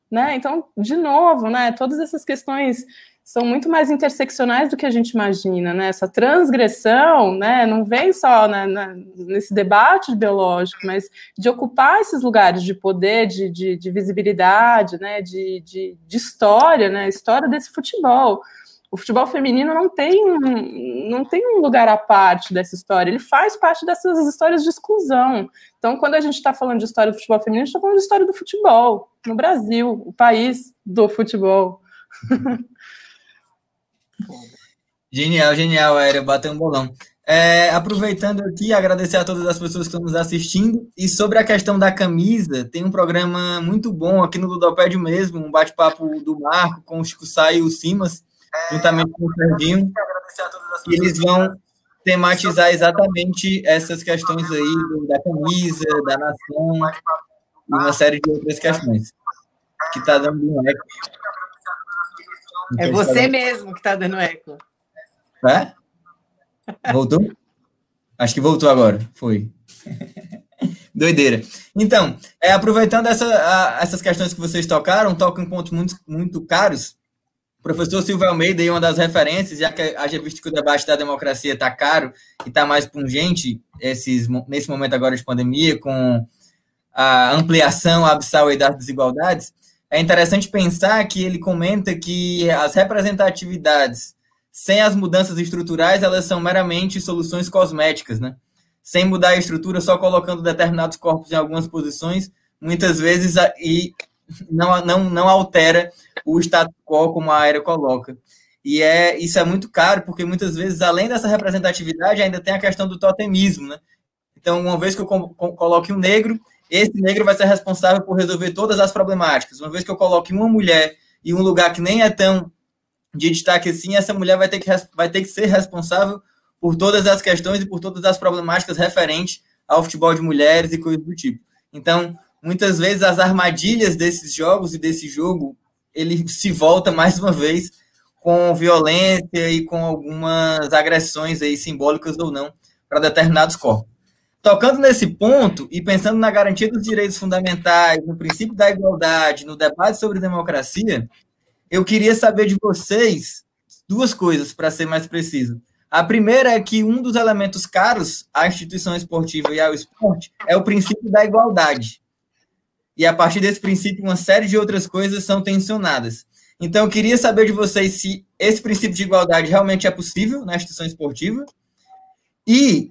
Né? Então, de novo, né, todas essas questões são muito mais interseccionais do que a gente imagina, né? Essa transgressão, né, não vem só né, na, nesse debate ideológico, mas de ocupar esses lugares de poder, de, de, de visibilidade, né, de, de, de, história, né, história desse futebol. O futebol feminino não tem, não tem um lugar à parte dessa história, ele faz parte dessas histórias de exclusão. Então, quando a gente está falando de história do futebol feminino, a gente está falando de história do futebol no Brasil, o país do futebol. Genial, genial, Aérea, bateu um bolão. É, aproveitando aqui, agradecer a todas as pessoas que estão nos assistindo. E sobre a questão da camisa, tem um programa muito bom aqui no Ludopédio mesmo, um bate-papo do Marco com o Chico Sá e o Simas, juntamente com o Serginho. E eles vão tematizar exatamente essas questões aí da camisa, da nação e uma série de outras questões. Que está dando um eco. É você mesmo que está dando eco. É? Voltou? Acho que voltou agora. Foi. Doideira. Então, é, aproveitando essa, a, essas questões que vocês tocaram, tocam em pontos muito, muito caros. O professor Silvio Almeida, aí, uma das referências, já que haja visto que o debate da democracia está caro e está mais pungente esses, nesse momento agora de pandemia, com a ampliação abissal das desigualdades, é interessante pensar que ele comenta que as representatividades sem as mudanças estruturais, elas são meramente soluções cosméticas, né? Sem mudar a estrutura, só colocando determinados corpos em algumas posições, muitas vezes e não, não, não altera o status quo como a área coloca. E é, isso é muito caro, porque muitas vezes, além dessa representatividade, ainda tem a questão do totemismo, né? Então, uma vez que eu coloque um negro, esse negro vai ser responsável por resolver todas as problemáticas. Uma vez que eu coloque uma mulher em um lugar que nem é tão de destaque assim, essa mulher vai ter que, vai ter que ser responsável por todas as questões e por todas as problemáticas referentes ao futebol de mulheres e coisas do tipo. Então, muitas vezes as armadilhas desses jogos e desse jogo, ele se volta mais uma vez com violência e com algumas agressões aí simbólicas ou não para determinados corpos. Tocando nesse ponto e pensando na garantia dos direitos fundamentais, no princípio da igualdade, no debate sobre democracia, eu queria saber de vocês duas coisas, para ser mais preciso. A primeira é que um dos elementos caros à instituição esportiva e ao esporte é o princípio da igualdade. E a partir desse princípio, uma série de outras coisas são tensionadas. Então, eu queria saber de vocês se esse princípio de igualdade realmente é possível na instituição esportiva. E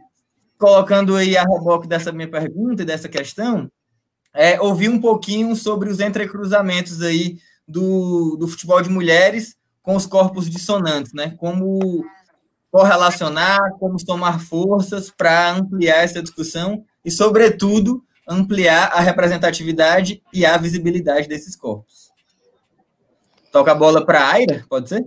colocando aí a reboque dessa minha pergunta e dessa questão, é, ouvir um pouquinho sobre os entrecruzamentos aí do, do futebol de mulheres com os corpos dissonantes, né? Como correlacionar, como somar forças para ampliar essa discussão e, sobretudo, ampliar a representatividade e a visibilidade desses corpos. Toca a bola para a Aira, pode ser?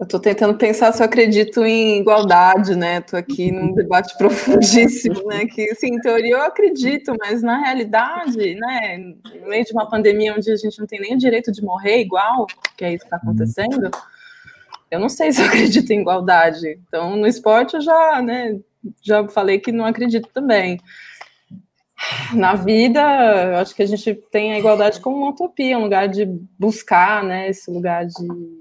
Eu estou tentando pensar se eu acredito em igualdade, né? Estou aqui num debate profundíssimo, né? Que, assim, em teoria eu acredito, mas na realidade, né? No meio de uma pandemia onde a gente não tem nem o direito de morrer igual, que é isso que está acontecendo, eu não sei se eu acredito em igualdade. Então, no esporte eu já, né? Já falei que não acredito também. Na vida, eu acho que a gente tem a igualdade como uma utopia, um lugar de buscar, né? Esse lugar de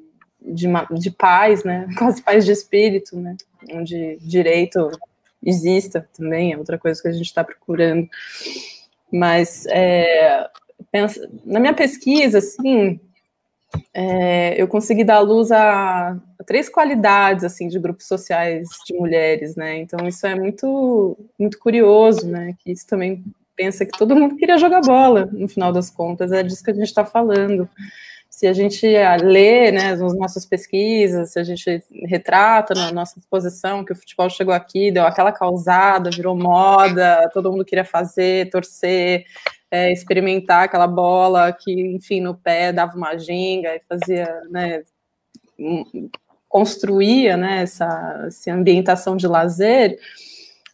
de, de paz, né? Quase paz de espírito, né? Onde direito exista também, é outra coisa que a gente está procurando. Mas é, na minha pesquisa, assim, é, eu consegui dar luz a, a, três qualidades assim de grupos sociais de mulheres, né? Então isso é muito muito curioso, né? Que isso também pensa que todo mundo queria jogar bola no final das contas, é disso que a gente está falando se a gente lê né, as nossas pesquisas, se a gente retrata na nossa exposição que o futebol chegou aqui, deu aquela causada, virou moda, todo mundo queria fazer, torcer, é, experimentar aquela bola que, enfim, no pé dava uma ginga e fazia, né, construía né, essa, essa ambientação de lazer.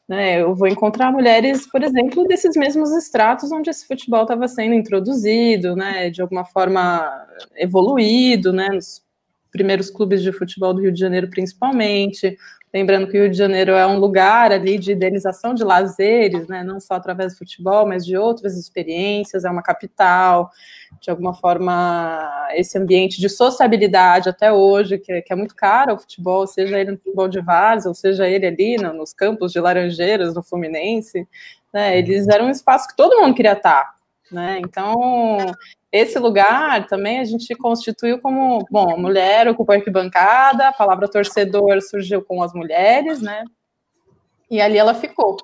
Né, eu vou encontrar mulheres, por exemplo, desses mesmos estratos onde esse futebol estava sendo introduzido, né, de alguma forma evoluído, né, nos primeiros clubes de futebol do Rio de Janeiro, principalmente, Lembrando que o Rio de Janeiro é um lugar ali de idealização de lazeres, né, não só através do futebol, mas de outras experiências, é uma capital, de alguma forma, esse ambiente de sociabilidade até hoje, que, que é muito caro ao futebol, seja ele no futebol de Várzea, ou seja ele ali no, nos campos de Laranjeiras, no Fluminense, né, eles eram um espaço que todo mundo queria estar, né, então esse lugar também a gente constituiu como, bom, mulher ocupou a arquibancada, a palavra torcedor surgiu com as mulheres, né? E ali ela ficou.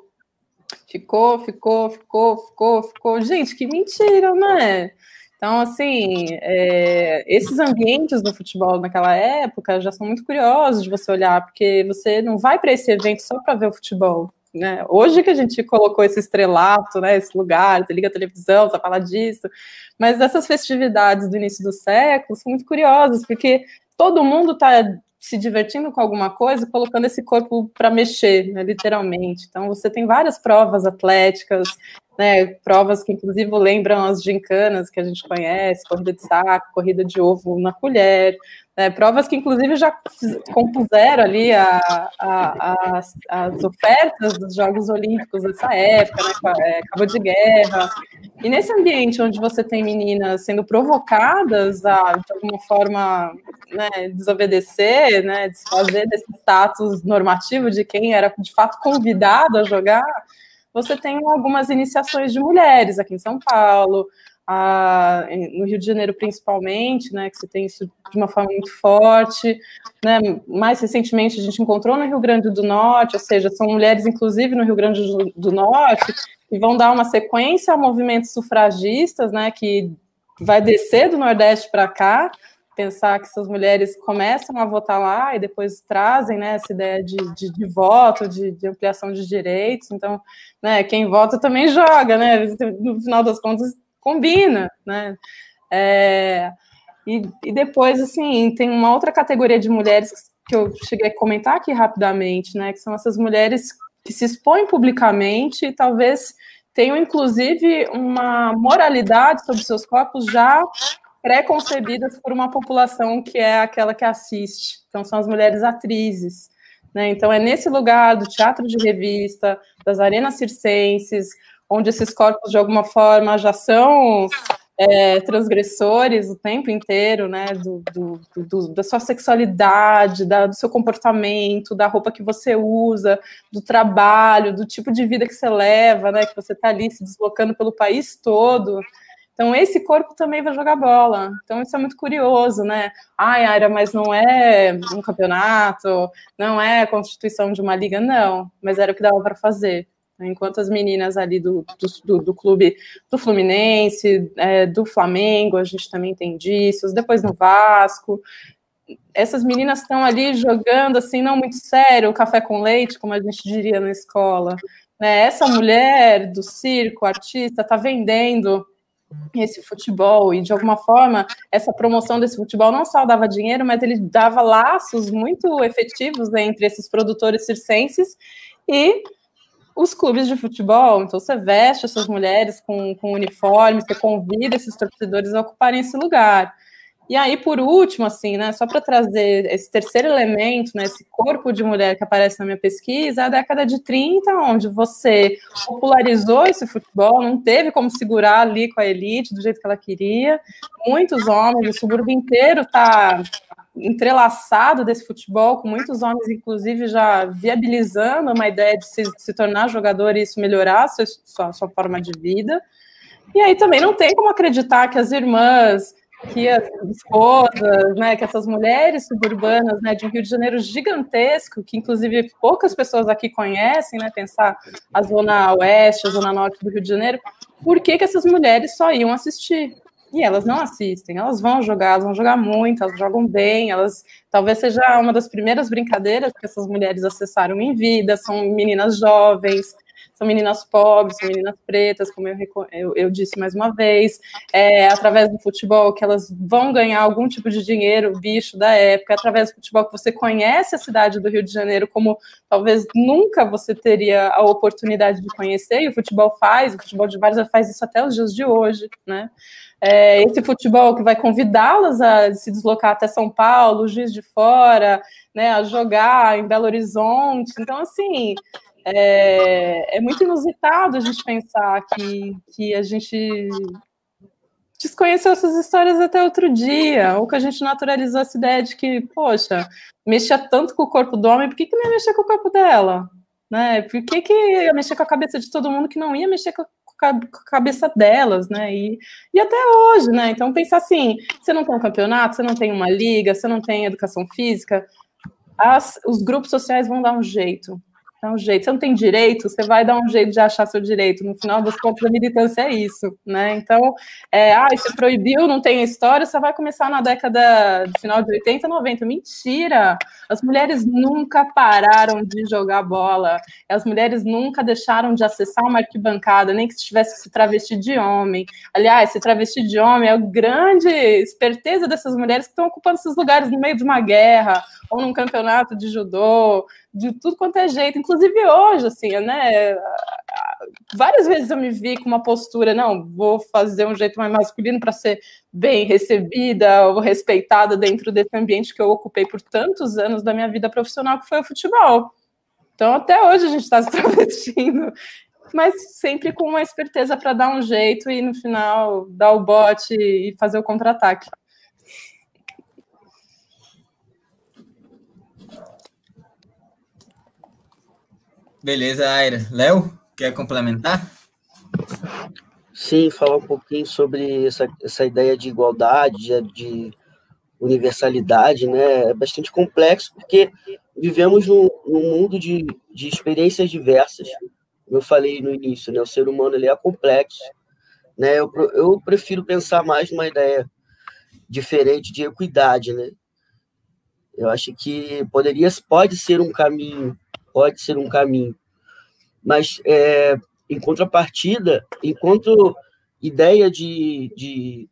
Ficou, ficou, ficou, ficou, ficou. Gente, que mentira, né? Então, assim, é, esses ambientes do futebol naquela época já são muito curiosos de você olhar, porque você não vai para esse evento só para ver o futebol. Né? Hoje que a gente colocou esse estrelato, né, esse lugar, você liga a televisão, você fala disso, mas essas festividades do início do século são muito curiosas, porque todo mundo está se divertindo com alguma coisa, colocando esse corpo para mexer, né, literalmente. Então, você tem várias provas atléticas, né, provas que inclusive lembram as gincanas que a gente conhece, corrida de saco, corrida de ovo na colher, né, provas que inclusive já compuseram ali a, a, as, as, ofertas dos Jogos Olímpicos dessa época, né, é, de guerra, e nesse ambiente onde você tem meninas sendo provocadas a, de alguma forma, né, desobedecer, né, desfazer desse status normativo de quem era de fato convidado a jogar, você tem algumas iniciações de mulheres aqui em São Paulo, a, no Rio de Janeiro principalmente, né, que você tem isso de uma forma muito forte, né, mais recentemente a gente encontrou no Rio Grande do Norte, ou seja, são mulheres inclusive no Rio Grande do, Norte, que vão dar uma sequência a movimentos sufragistas, né, que vai descer do Nordeste para cá, pensar que essas mulheres começam a votar lá e depois trazem né, essa ideia de, de, de voto, de, de, ampliação de direitos. Então, né, quem vota também joga, né? No final das contas, combina, né? É, e, e depois, assim, tem uma outra categoria de mulheres que eu cheguei a comentar aqui rapidamente, né? Que são essas mulheres que se expõem publicamente e talvez tenham, inclusive, uma moralidade sobre seus corpos já pré-concebidas por uma população que é aquela que assiste. Então, são as mulheres atrizes. Né? Então, é nesse lugar do teatro de revista, das arenas circenses, onde esses corpos, de alguma forma, já são é, transgressores o tempo inteiro, né? Do, do, do, da sua sexualidade, da, do seu comportamento, da roupa que você usa, do trabalho, do tipo de vida que você leva, né? Que você está ali se deslocando pelo país todo. Então, esse corpo também vai jogar bola. Então, isso é muito curioso, né? Ai, Aira, mas não é um campeonato, não é a constituição de uma liga, não. Mas era o que dava para fazer. Enquanto as meninas ali do, do, do clube do Fluminense, é, do Flamengo, a gente também tem disso, depois no Vasco. Essas meninas estão ali jogando assim, não muito sério, café com leite, como a gente diria na escola. Né? Essa mulher do circo, artista, está vendendo esse futebol e de alguma forma essa promoção desse futebol não só dava dinheiro, mas ele dava laços muito efetivos entre esses produtores circenses e os clubes de futebol. Então você veste essas mulheres com, com uniforme, você convida esses torcedores a ocuparem esse lugar. E aí, por último, assim, né, só para trazer esse terceiro elemento, né, esse corpo de mulher que aparece na minha pesquisa, é a década de 30, onde você popularizou esse futebol, não teve como segurar ali com a elite do jeito que ela queria. Muitos homens, o subúrbio inteiro está entrelaçado desse futebol, com muitos homens, inclusive, já viabilizando uma ideia de se, se tornar jogador e isso melhorar sua, sua forma de vida. E aí também não tem como acreditar que as irmãs que as esposas, né, que essas mulheres suburbanas, né, de um Rio de Janeiro gigantesco, que inclusive poucas pessoas aqui conhecem, né, pensar a zona oeste, a zona norte do Rio de Janeiro, por que, que essas mulheres só iam assistir? E elas não assistem, elas vão jogar, elas vão jogar muito, elas jogam bem, elas talvez seja uma das primeiras brincadeiras que essas mulheres acessaram em vida, são meninas jovens, são meninas pobres, são meninas pretas, como eu, eu, eu disse mais uma vez, é, através do futebol que elas vão ganhar algum tipo de dinheiro, bicho da época, através do futebol que você conhece a cidade do Rio de Janeiro como talvez nunca você teria a oportunidade de conhecer, e o futebol faz, o futebol de vários faz isso até os dias de hoje, né? É, esse futebol que vai convidá-las a se deslocar até São Paulo, Juiz de Fora, né, a jogar em Belo Horizonte. Então, assim, é, é, muito inusitado a gente pensar que, que a gente desconheceu essas histórias até outro dia, ou que a gente naturalizou essa ideia de que, poxa, mexia tanto com o corpo do homem, por que, que não ia mexer com o corpo dela? Né? Por que, que ia mexer com a cabeça de todo mundo que não ia mexer com, com a cabeça delas, né? E, e até hoje, né? Então, pensar assim: você não tem um campeonato, você não tem uma liga, você não tem educação física, as, os grupos sociais vão dar um jeito dá um jeito. Você não tem direito, você vai dar um jeito de achar seu direito. No final das contas, a militância é isso, né? Então, é, ah, você proibiu, não tem história, você vai começar na década de final de 80, 90. Mentira! As mulheres nunca pararam de jogar bola. As mulheres nunca deixaram de acessar uma arquibancada, nem que estivesse se travestir de homem. Aliás, se travestir de homem é a grande esperteza dessas mulheres que estão ocupando esses lugares no meio de uma guerra ou num campeonato de judô, de tudo quanto é jeito, inclusive hoje, assim, né? Várias vezes eu me vi com uma postura, não, vou fazer um jeito mais masculino para ser bem recebida ou respeitada dentro desse ambiente que eu ocupei por tantos anos da minha vida profissional, que foi o futebol. Então, até hoje a gente está se travestindo, mas sempre com uma esperteza para dar um jeito e no final dar o bote e fazer o contra-ataque. Beleza, Aira. Léo, quer complementar? Sim, falar um pouquinho sobre essa, essa ideia de igualdade, de, de universalidade, né? É bastante complexo, porque vivemos num, num mundo de, de experiências diversas. Eu falei no início, né? O ser humano ele é complexo. Né? Eu, eu prefiro pensar mais numa ideia diferente de equidade, né? Eu acho que poderia, pode ser um caminho pode ser um caminho. Mas, é, em contrapartida, enquanto ideia de, de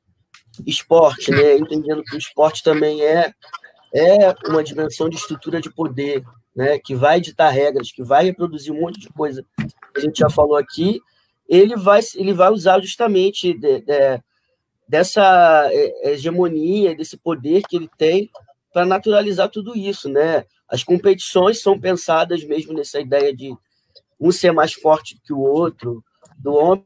esporte, né, entendendo que o esporte também é, é uma dimensão de estrutura de poder, né, que vai ditar regras, que vai reproduzir um monte de coisa que a gente já falou aqui, ele vai, ele vai usar justamente de, de, dessa é, hegemonia, desse poder que ele tem para naturalizar tudo isso, né? As competições são pensadas mesmo nessa ideia de um ser mais forte que o outro, do homem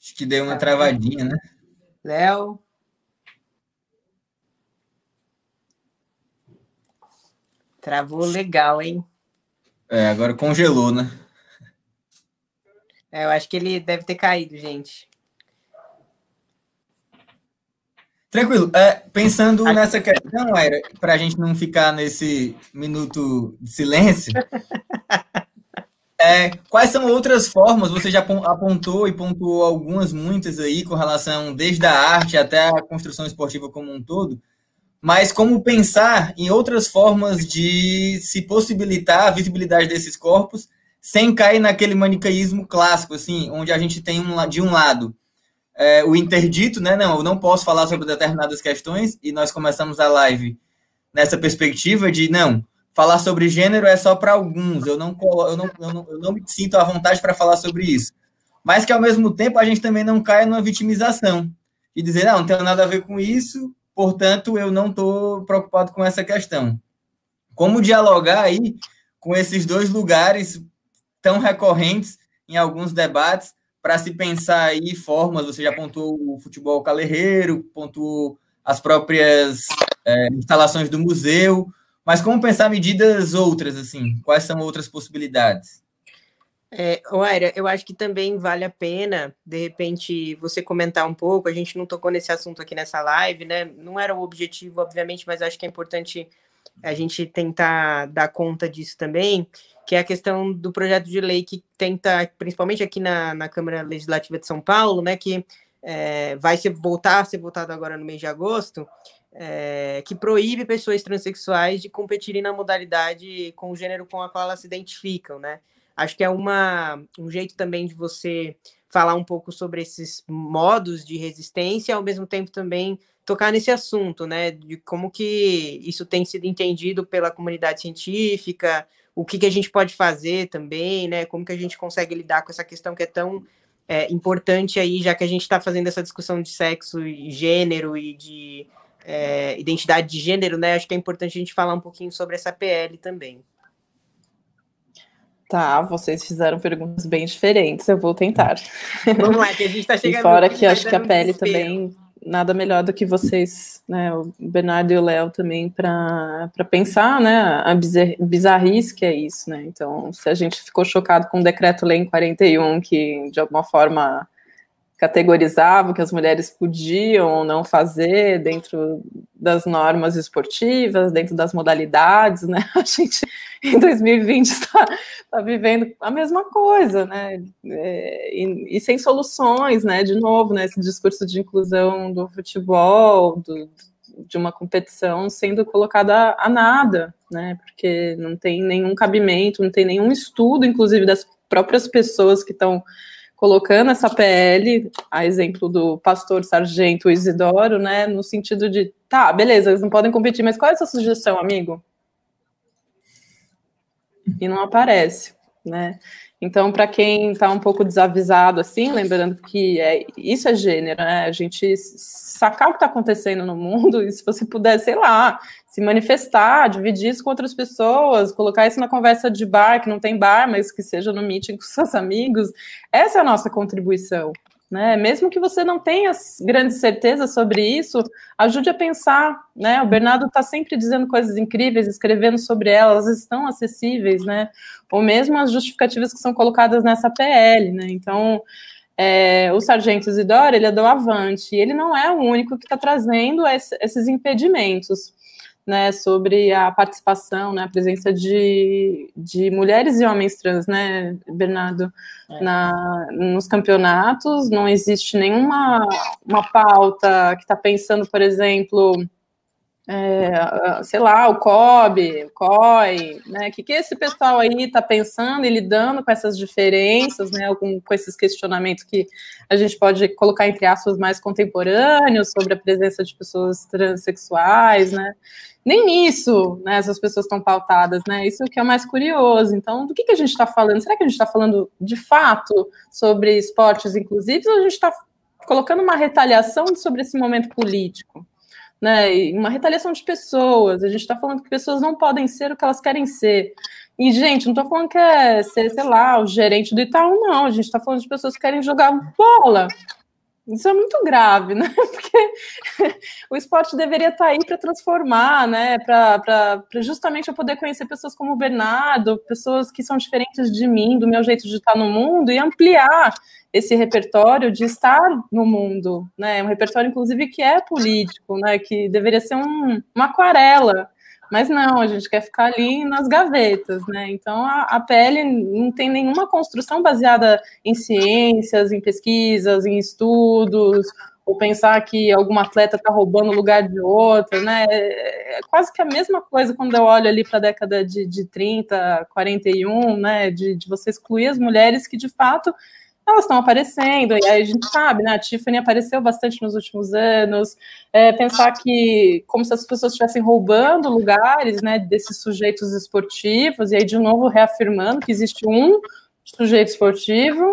Acho que deu uma travadinha, né? Léo. Travou legal, hein? É, agora congelou, né? É, eu acho que ele deve ter caído, gente. Tranquilo. É, pensando nessa questão, Aira, para a gente não ficar nesse minuto de silêncio, é, quais são outras formas? Você já apontou e pontuou algumas, muitas aí, com relação desde a arte até a construção esportiva como um todo, mas como pensar em outras formas de se possibilitar a visibilidade desses corpos sem cair naquele manicaísmo clássico, assim, onde a gente tem um, de um lado é, o interdito, né? Não, eu não posso falar sobre determinadas questões, e nós começamos a live nessa perspectiva de não, falar sobre gênero é só para alguns, eu não, eu, não, eu, não, eu não me sinto à vontade para falar sobre isso. Mas que ao mesmo tempo a gente também não caia numa vitimização e dizer, não, não nada a ver com isso, portanto eu não estou preocupado com essa questão. Como dialogar aí com esses dois lugares tão recorrentes em alguns debates para se pensar aí formas, você já pontuou o futebol calerreiro, pontuou as próprias é, instalações do museu, mas como pensar medidas outras, assim? Quais são outras possibilidades? É, Oaira, eu acho que também vale a pena, de repente, você comentar um pouco. A gente não tocou nesse assunto aqui nessa live, né? Não era o objetivo, obviamente, mas acho que é importante a gente tentar dar conta disso também, que é a questão do projeto de lei que tenta, principalmente aqui na, na Câmara Legislativa de São Paulo, né, que é, vai ser, voltar a ser votado agora no mês de agosto, é, que proíbe pessoas transexuais de competirem na modalidade com o gênero com a qual elas se identificam, né? Acho que é uma, um jeito também de você falar um pouco sobre esses modos de resistência, ao mesmo tempo também tocar nesse assunto, né, de como que isso tem sido entendido pela comunidade científica, o que, que a gente pode fazer também, né, como que a gente consegue lidar com essa questão que é tão é, importante aí, já que a gente está fazendo essa discussão de sexo e gênero e de é, identidade de gênero, né, acho que é importante a gente falar um pouquinho sobre essa PL também. Tá, vocês fizeram perguntas bem diferentes, eu vou tentar. Vamos lá, que a gente está chegando. E fora que acho que a pele também nada melhor do que vocês, né, o Bernardo e o Léo também, para pensar, né, a bizarrice que é isso, né, então, se a gente ficou chocado com o decreto-lei em 41, que de alguma forma categorizava o que as mulheres podiam ou não fazer dentro das normas esportivas, dentro das modalidades, né? A gente em 2020 está, está vivendo a mesma coisa, né? É, e, e, sem soluções, né? De novo, né? Esse discurso de inclusão do futebol, do, de uma competição sendo colocada a nada, né? Porque não tem nenhum cabimento, não tem nenhum estudo, inclusive das próprias pessoas que estão colocando essa PL, a exemplo do pastor Sargento Isidoro, né, no sentido de, tá, beleza, eles não podem competir, mas qual é a sua sugestão, amigo? E não aparece, né? Então, para quem está um pouco desavisado, assim, lembrando que é, isso é gênero, né? A gente sacar o que está acontecendo no mundo e se você puder, sei lá, se manifestar, dividir isso com outras pessoas, colocar isso na conversa de bar, que não tem bar, mas que seja no meeting com seus amigos, essa é a nossa contribuição, né? Mesmo que você não tenha grandes certezas sobre isso, ajude a pensar, né? O Bernardo está sempre dizendo coisas incríveis, escrevendo sobre elas, estão acessíveis, né? Ou mesmo as justificativas que são colocadas nessa PL, né? Então, é, o Sargento Isidoro, ele é do Avante, e ele não é o único que está trazendo esse, esses impedimentos né, sobre a participação, né, a presença de, de mulheres e homens trans, né, Bernardo, é. na, nos campeonatos, não existe nenhuma uma pauta que está pensando, por exemplo, é, sei lá, o COB, o COI, né? O que, que esse pessoal aí está pensando e lidando com essas diferenças, né? Com, com esses questionamentos que a gente pode colocar entre aspas mais contemporâneos sobre a presença de pessoas transexuais, né? Nem nisso, né? Essas pessoas estão pautadas, né? Isso que é o mais curioso. Então, do que, que a gente está falando? Será que a gente está falando de fato sobre esportes inclusivos ou a gente está colocando uma retaliação sobre esse momento político? Né? Uma retaliação de pessoas. A gente está falando que pessoas não podem ser o que elas querem ser. E, gente, não estou falando que é ser, sei lá, o gerente do Itaú, não. A gente está falando de pessoas que querem jogar bola. Isso é muito grave, né? Porque o esporte deveria estar tá aí para transformar, né? Para justamente eu poder conhecer pessoas como o Bernardo, pessoas que são diferentes de mim, do meu jeito de estar no mundo, e ampliar esse repertório de estar no mundo, né? Um repertório, inclusive, que é político, né? Que deveria ser um, uma aquarela mas não, a gente quer ficar ali nas gavetas, né? Então a, a PL não tem nenhuma construção baseada em ciências, em pesquisas, em estudos, ou pensar que algum atleta está roubando o lugar de outro, né? É, é quase que a mesma coisa quando eu olho ali para a década de, de 30, 41, né? De, de você excluir as mulheres que de fato elas estão aparecendo, e aí a gente sabe, né? A Tiffany apareceu bastante nos últimos anos. É, pensar que, como se as pessoas estivessem roubando lugares, né, desses sujeitos esportivos, e aí, de novo, reafirmando que existe um sujeito esportivo,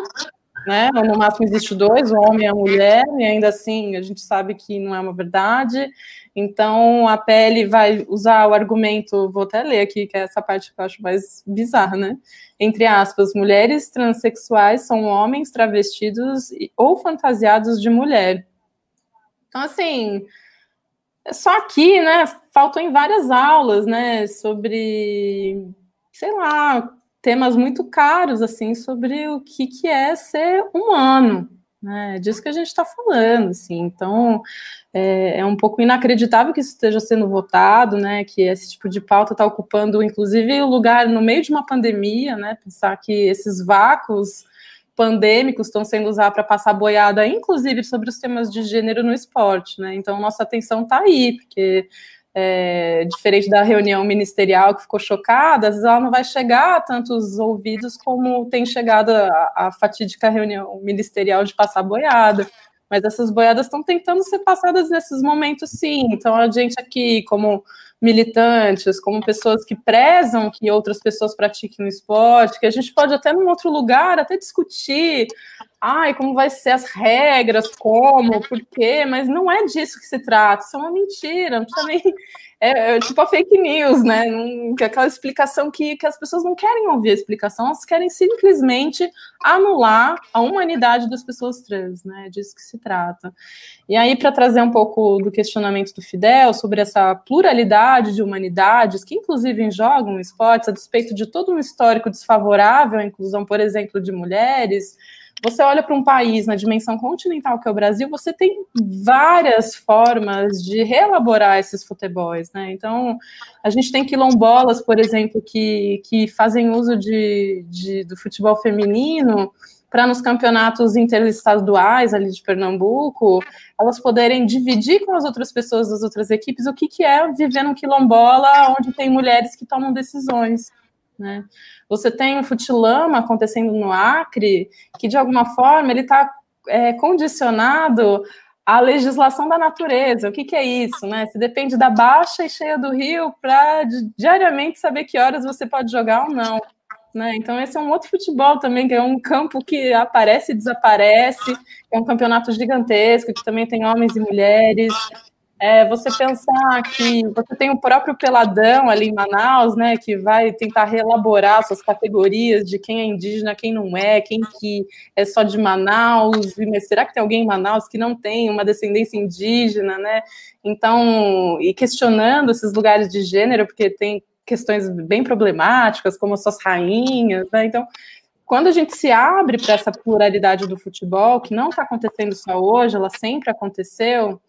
né? No máximo existe dois, o homem e a mulher, e ainda assim a gente sabe que não é uma verdade. Então, a PL vai usar o argumento, vou até ler aqui, que é essa parte que eu acho mais bizarra, né? Entre aspas, mulheres transexuais são homens travestidos ou fantasiados de mulher. Então, assim, só aqui, né, faltou em várias aulas, né, sobre, sei lá, temas muito caros, assim, sobre o que, que é ser humano, né? É disso que a gente está falando, assim. Então, é, é, um pouco inacreditável que isso esteja sendo votado, né? Que esse tipo de pauta está ocupando, inclusive, o lugar no meio de uma pandemia, né? Pensar que esses vácuos pandêmicos estão sendo usados para passar boiada, inclusive sobre os temas de gênero no esporte, né? Então, nossa atenção está aí, porque é, diferente da reunião ministerial que ficou chocada, às vezes ela não vai chegar a tantos ouvidos como tem chegado a, a fatídica reunião ministerial de passar boiada. Mas essas boiadas estão tentando ser passadas nesses momentos, sim. Então, a gente aqui, como militantes, como pessoas que prezam que outras pessoas pratiquem o esporte, que a gente pode até num outro lugar até discutir ai, como vai ser as regras, como, por quê, mas não é disso que se trata, isso é uma mentira, não precisa nem. É, é tipo a fake news, né? Não, é aquela explicação que, que as pessoas não querem ouvir a explicação, elas querem simplesmente anular a humanidade das pessoas trans, né? É disso que se trata. E aí, para trazer um pouco do questionamento do Fidel sobre essa pluralidade de humanidades, que inclusive jogam esportes, a despeito de todo um histórico desfavorável à inclusão, por exemplo, de mulheres. Você olha para um país na dimensão continental que é o Brasil, você tem várias formas de reelaborar esses futebols, né? Então, a gente tem quilombolas, por exemplo, que, que fazem uso de, de do futebol feminino para nos campeonatos interestaduais ali de Pernambuco, elas poderem dividir com as outras pessoas das outras equipes o que, que é viver num quilombola onde tem mulheres que tomam decisões. Né? Você tem o futilama acontecendo no Acre, que de alguma forma ele está é, condicionado à legislação da natureza. O que, que é isso? Né? Se depende da baixa e cheia do rio para diariamente saber que horas você pode jogar ou não. Né? Então, esse é um outro futebol também, que é um campo que aparece e desaparece, é um campeonato gigantesco, que também tem homens e mulheres, é você pensar que você tem o próprio Peladão ali em Manaus, né, que vai tentar reelaborar suas categorias de quem é indígena, quem não é, quem que é só de Manaus, mas será que tem alguém em Manaus que não tem uma descendência indígena, né? Então, e questionando esses lugares de gênero, porque tem questões bem problemáticas, como as suas rainhas, né? Então, quando a gente se abre para essa pluralidade do futebol, que não está acontecendo só hoje, ela sempre aconteceu,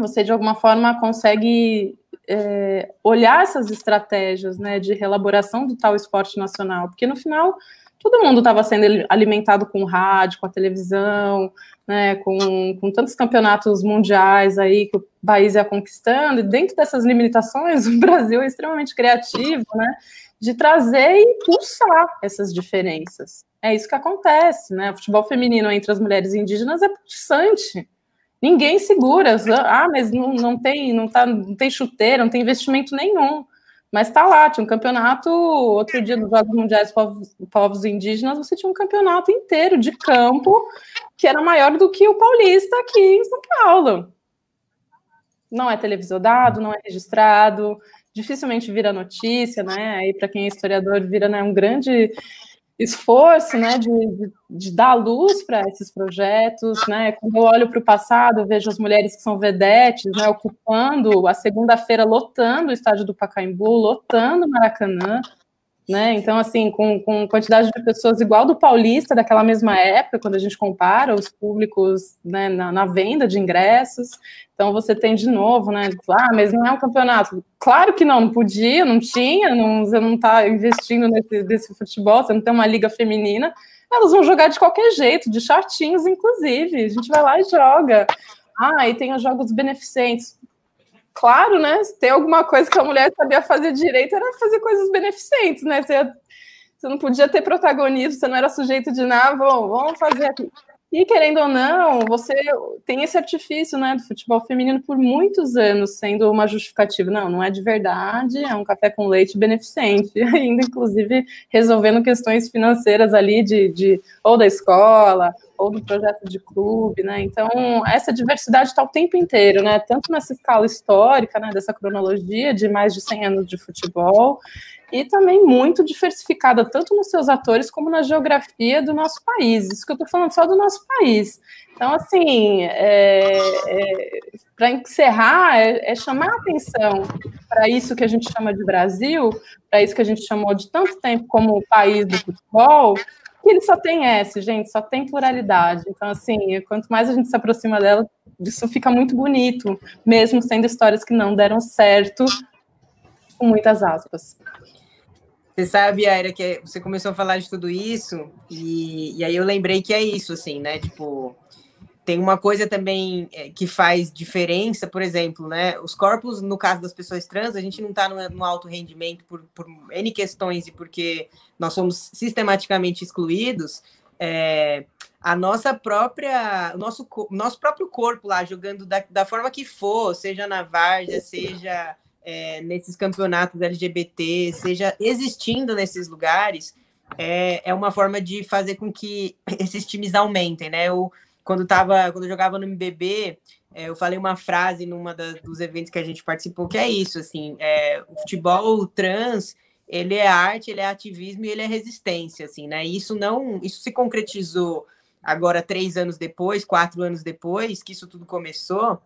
você de alguma forma consegue é, olhar essas estratégias né, de reelaboração do tal esporte nacional, porque no final o todo mundo estava sendo alimentado com rádio, com a televisão, né, com, com tantos campeonatos mundiais aí que o país ia conquistando, e dentro dessas limitações, o Brasil é extremamente criativo, né, de trazer e pulsar essas diferenças. É isso que acontece, né? O futebol feminino entre as mulheres indígenas é pulsante. Ninguém segura. Ah, mas não, não tem, não tá, não tem chuteira, não tem investimento nenhum. Mas tá lá, tinha um campeonato, outro dia nos Jogos Mundiais povos, povos Indígenas, você tinha um campeonato inteiro de campo que era maior do que o paulista aqui em São Paulo. Não é televisodado, não é registrado, dificilmente vira notícia, né? Aí, para quem é historiador, vira né, um grande esforço né, de, de, de dar luz para esses projetos. Né? Quando eu olho para o passado, eu vejo as mulheres que são vedetes né, ocupando a segunda-feira, lotando o estádio do Pacaembu, lotando o Maracanã. Né? Então, assim, com, com quantidade de pessoas igual do Paulista, daquela mesma época, quando a gente compara os públicos né, na, na, venda de ingressos. Então, você tem de novo, né? Ah, mas não é um campeonato. Claro que não, não podia, não tinha, não, você não está investindo nesse, nesse futebol, você não tem uma liga feminina. Elas vão jogar de qualquer jeito, de shortinhos, inclusive. A gente vai lá e joga. Ah, e tem os jogos beneficentes claro, né? Se tem alguma coisa que a mulher sabia fazer direito, era fazer coisas beneficentes, né? Você, você não podia ter protagonismo, você não era sujeito de nada, bom, vamos fazer aqui. E querendo ou não, você tem esse artifício né, do futebol feminino por muitos anos sendo uma justificativa. Não, não é de verdade, é um café com leite beneficente, ainda inclusive resolvendo questões financeiras ali de, de ou da escola, ou do projeto de clube, né? Então, essa diversidade está o tempo inteiro, né? Tanto nessa escala histórica, né, dessa cronologia de mais de 100 anos de futebol, e também muito diversificada, tanto nos seus atores como na geografia do nosso país. Isso que eu estou falando só do nosso país. Então, assim, é, é, para encerrar, é, é, chamar a atenção para isso que a gente chama de Brasil, para isso que a gente chamou de tanto tempo como o país do futebol, que ele só tem S, gente, só tem pluralidade. Então, assim, quanto mais a gente se aproxima dela, isso fica muito bonito, mesmo sendo histórias que não deram certo, com muitas aspas. Você sabe, Aira, que você começou a falar de tudo isso, e, e aí eu lembrei que é isso, assim, né? Tipo, tem uma coisa também é, que faz diferença, por exemplo, né? Os corpos, no caso das pessoas trans, a gente não está no, no, alto rendimento por, por N questões e porque nós somos sistematicamente excluídos. É, a nossa própria, o nosso, nosso próprio corpo lá, jogando da, da forma que for, seja na várzea, seja é, nesses campeonatos LGBT, seja existindo nesses lugares, é, é uma forma de fazer com que esses times aumentem, né? Eu, quando tava, quando eu jogava no MBB, é, eu falei uma frase numa das, dos eventos que a gente participou que é isso, assim, é, o futebol trans ele é arte, ele é ativismo e ele é resistência, assim, né? E isso não, isso se concretizou agora três anos depois, quatro anos depois que isso tudo começou,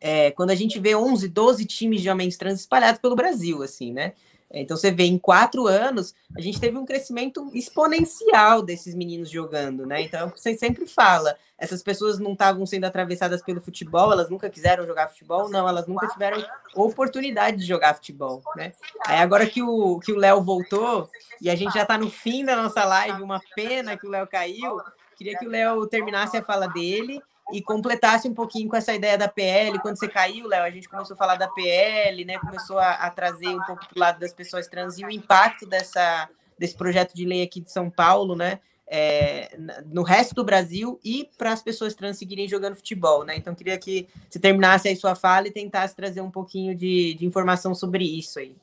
é, quando a gente vê 11, 12 times de homens trans espalhados pelo Brasil, assim, né? Então você vê em quatro anos a gente teve um crescimento exponencial desses meninos jogando, né? Então é você sempre fala, essas pessoas não estavam sendo atravessadas pelo futebol, elas nunca quiseram jogar futebol, não, elas nunca tiveram oportunidade de jogar futebol, né? Aí agora que o que o Léo voltou e a gente já está no fim da nossa live, uma pena que o Léo caiu. Queria que o Léo terminasse a fala dele e completasse um pouquinho com essa ideia da PL. Quando você caiu, Léo, a gente começou a falar da PL, né? Começou a, a trazer um pouco para o lado das pessoas trans e o impacto dessa, desse projeto de lei aqui de São Paulo, né? É, no resto do Brasil e para as pessoas trans seguirem jogando futebol, né? Então, queria que você terminasse aí sua fala e tentasse trazer um pouquinho de, de informação sobre isso aí.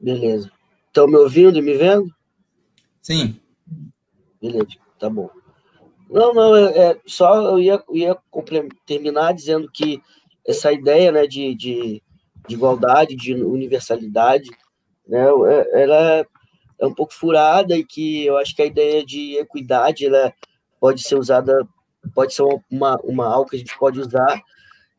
Beleza. Estão me ouvindo e me vendo? Sim. Beleza, tá bom. Não, não, é, é só eu ia, ia terminar dizendo que essa ideia né, de, de, de igualdade, de universalidade, né, é, ela é um pouco furada e que eu acho que a ideia de equidade ela pode ser usada, pode ser uma, uma algo que a gente pode usar.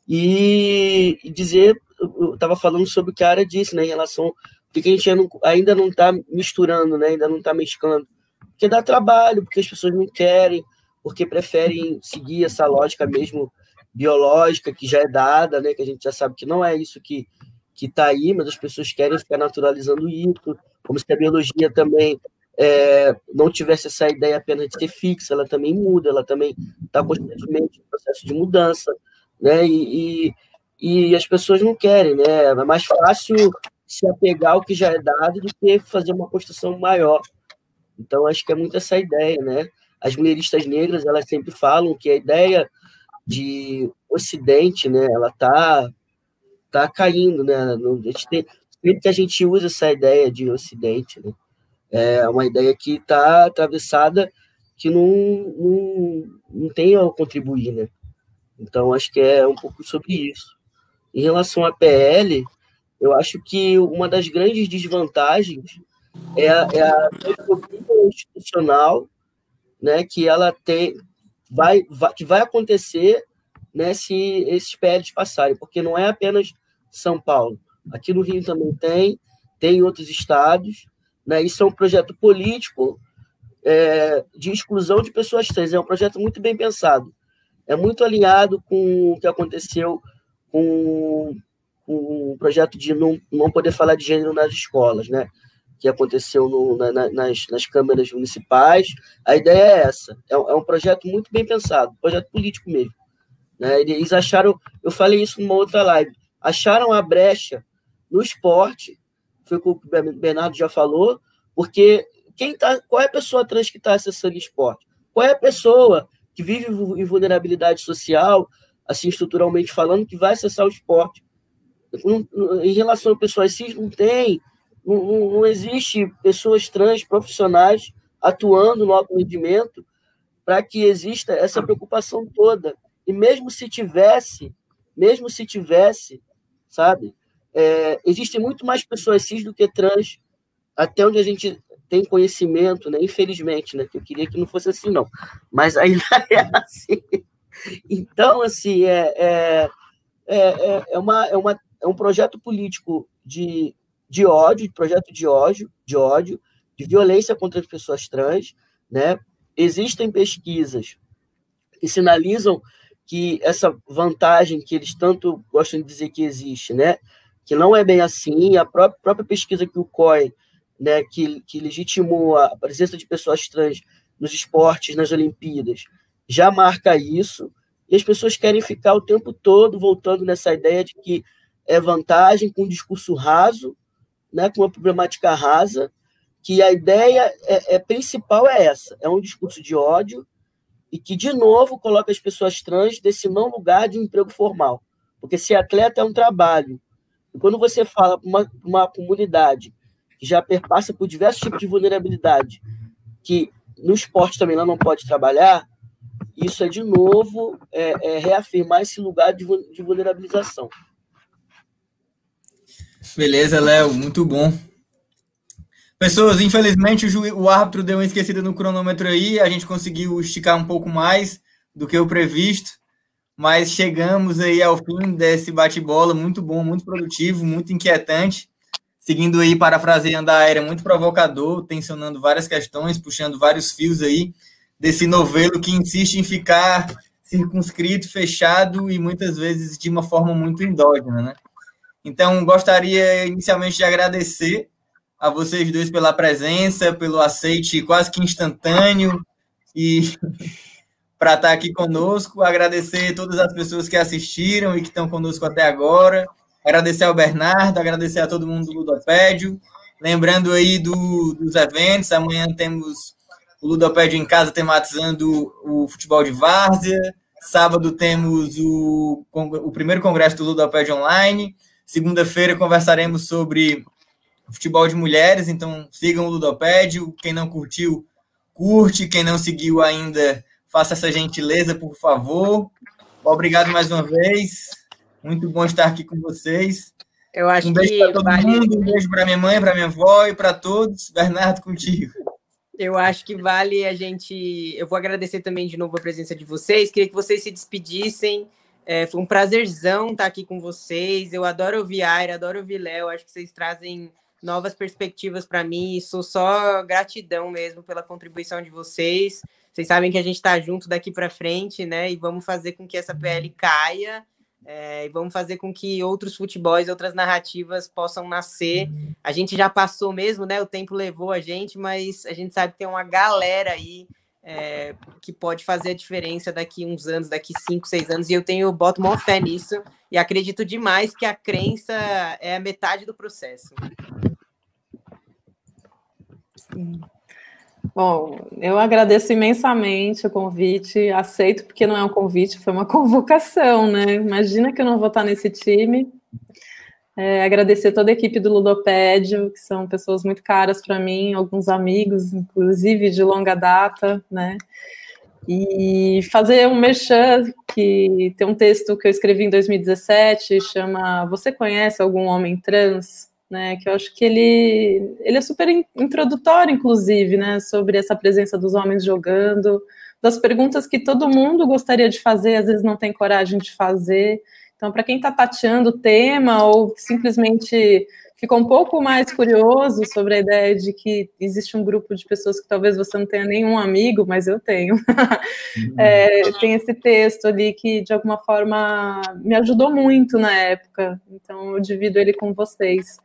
E, dizer, eu estava falando sobre o que a área disse, né, em relação porque a gente ainda não está misturando, né, ainda não está mesclando, porque dá trabalho, porque as pessoas não querem, porque preferem seguir essa lógica mesmo biológica que já é dada, né? Que a gente já sabe que não é isso que que está aí, mas as pessoas querem ficar naturalizando isso, como se a biologia também é, não tivesse essa ideia apenas de ser fixa, ela também muda, ela também está constantemente em processo de mudança, né? E, e, e, as pessoas não querem, né? É mais fácil se apegar ao que já é dado do que fazer uma construção maior. Então, acho que é muito essa ideia, né? As mulheristas negras, elas sempre falam que a ideia de Ocidente, né? Ela tá, tá caindo, né? Tem, sempre que a gente usa essa ideia de Ocidente, né? É uma ideia que está atravessada, que não, não, não tem a contribuir, né? Então, acho que é um pouco sobre isso. Em relação à PL, eu acho que uma das grandes desvantagens é a, é a institucional né, que ela tem, vai, vai, que vai acontecer né, se esses PLs passarem, porque não é apenas São Paulo. Aqui no Rio também tem, tem em outros estados, né? Isso é um projeto político é, de exclusão de pessoas trans. É um projeto muito bem pensado. É muito alinhado com o que aconteceu com, com o projeto de não, não poder falar de gênero nas escolas, né? Que aconteceu no, na, nas, nas câmaras municipais. A ideia é essa. É, é, um projeto muito bem pensado, projeto político mesmo. Né? Eles acharam, eu falei isso numa outra live, acharam a brecha no esporte foi o que o Bernardo já falou, porque quem tá, qual é a pessoa trans que está acessando esporte? Qual é a pessoa que vive em vulnerabilidade social, assim, estruturalmente falando, que vai acessar o esporte? Em relação a pessoas cis, não tem, não, não existe pessoas trans profissionais atuando no alto rendimento para que exista essa preocupação toda. E mesmo se tivesse, mesmo se tivesse, sabe, é, existem muito mais pessoas cis do que trans, até onde a gente tem conhecimento, né? Infelizmente, né? Que eu queria que não fosse assim, não. Mas ainda é assim. Então, assim, é, é, é, é, uma, é, uma, é um projeto político de, de ódio, de projeto de ódio, de ódio, de violência contra as pessoas trans, né? Existem pesquisas que sinalizam que essa vantagem que eles tanto gostam de dizer que existe, né? que não é bem assim. A própria, própria pesquisa que o COI, né, que, que legitimou a presença de pessoas trans nos esportes, nas Olimpíadas, já marca isso. E as pessoas querem ficar o tempo todo voltando nessa ideia de que é vantagem com um discurso raso, né, com uma problemática rasa, que a ideia é, é, principal é essa, é um discurso de ódio e que, de novo, coloca as pessoas trans desse não lugar de um emprego formal. Porque ser atleta é um trabalho, e quando você fala para uma, uma comunidade que já perpassa por diversos tipos de vulnerabilidade, que no esporte também ela não pode trabalhar, isso é, de novo, é, é reafirmar esse lugar de, de vulnerabilização. Beleza, Léo, muito bom. Pessoas, infelizmente o, o árbitro deu uma esquecida no cronômetro aí, a gente conseguiu esticar um pouco mais do que o previsto mas chegamos aí ao fim desse bate-bola muito bom, muito produtivo, muito inquietante, seguindo aí parafraseando a era muito provocador, tensionando várias questões, puxando vários fios aí desse novelo que insiste em ficar circunscrito, fechado e muitas vezes de uma forma muito endógena, né? Então, gostaria inicialmente de agradecer a vocês dois pela presença, pelo aceite quase que instantâneo e para estar tá aqui conosco. Agradecer todas as pessoas que assistiram e que estão conosco até agora. Agradecer ao Bernardo, agradecer a todo mundo do Ludopédio. Lembrando aí do, dos eventos, amanhã temos o Ludopédio em casa tematizando o futebol de várzea. Sábado temos o, o primeiro congresso do Ludopédio Online. Segunda-feira conversaremos sobre futebol de mulheres, então sigam o Ludopédio. Quem não curtiu, curte. Quem não seguiu ainda, Faça essa gentileza, por favor. Obrigado mais uma vez. Muito bom estar aqui com vocês. Eu acho um beijo para todo vale... mundo, um beijo para minha mãe, para minha avó e para todos. Bernardo, contigo. Eu acho que vale a gente. Eu vou agradecer também de novo a presença de vocês. Queria que vocês se despedissem. É, foi um prazerzão estar aqui com vocês. Eu adoro ouvir Aira, adoro ouvir Léo. Acho que vocês trazem novas perspectivas para mim. Sou só gratidão mesmo pela contribuição de vocês. Vocês sabem que a gente está junto daqui para frente, né? E vamos fazer com que essa PL caia é, e vamos fazer com que outros futebols, outras narrativas possam nascer. A gente já passou mesmo, né? O tempo levou a gente, mas a gente sabe que tem uma galera aí é, que pode fazer a diferença daqui uns anos, daqui cinco, seis anos, e eu tenho boto maior fé nisso e acredito demais que a crença é a metade do processo. Sim. Bom, eu agradeço imensamente o convite, aceito porque não é um convite, foi uma convocação, né? Imagina que eu não vou estar nesse time. É, agradecer toda a equipe do Ludopédio, que são pessoas muito caras para mim, alguns amigos, inclusive de longa data, né? E fazer um merchan, que tem um texto que eu escrevi em 2017, chama Você conhece algum homem trans? né? Que eu acho que ele, ele é super introdutório, inclusive, né? Sobre essa presença dos homens jogando, das perguntas que todo mundo gostaria de fazer, às vezes não tem coragem de fazer. Então, para quem está tateando o tema ou simplesmente ficou um pouco mais curioso sobre a ideia de que existe um grupo de pessoas que talvez você não tenha nenhum amigo, mas eu tenho. Uhum. é, tem esse texto ali que, de alguma forma, me ajudou muito na época, então eu divido ele com vocês.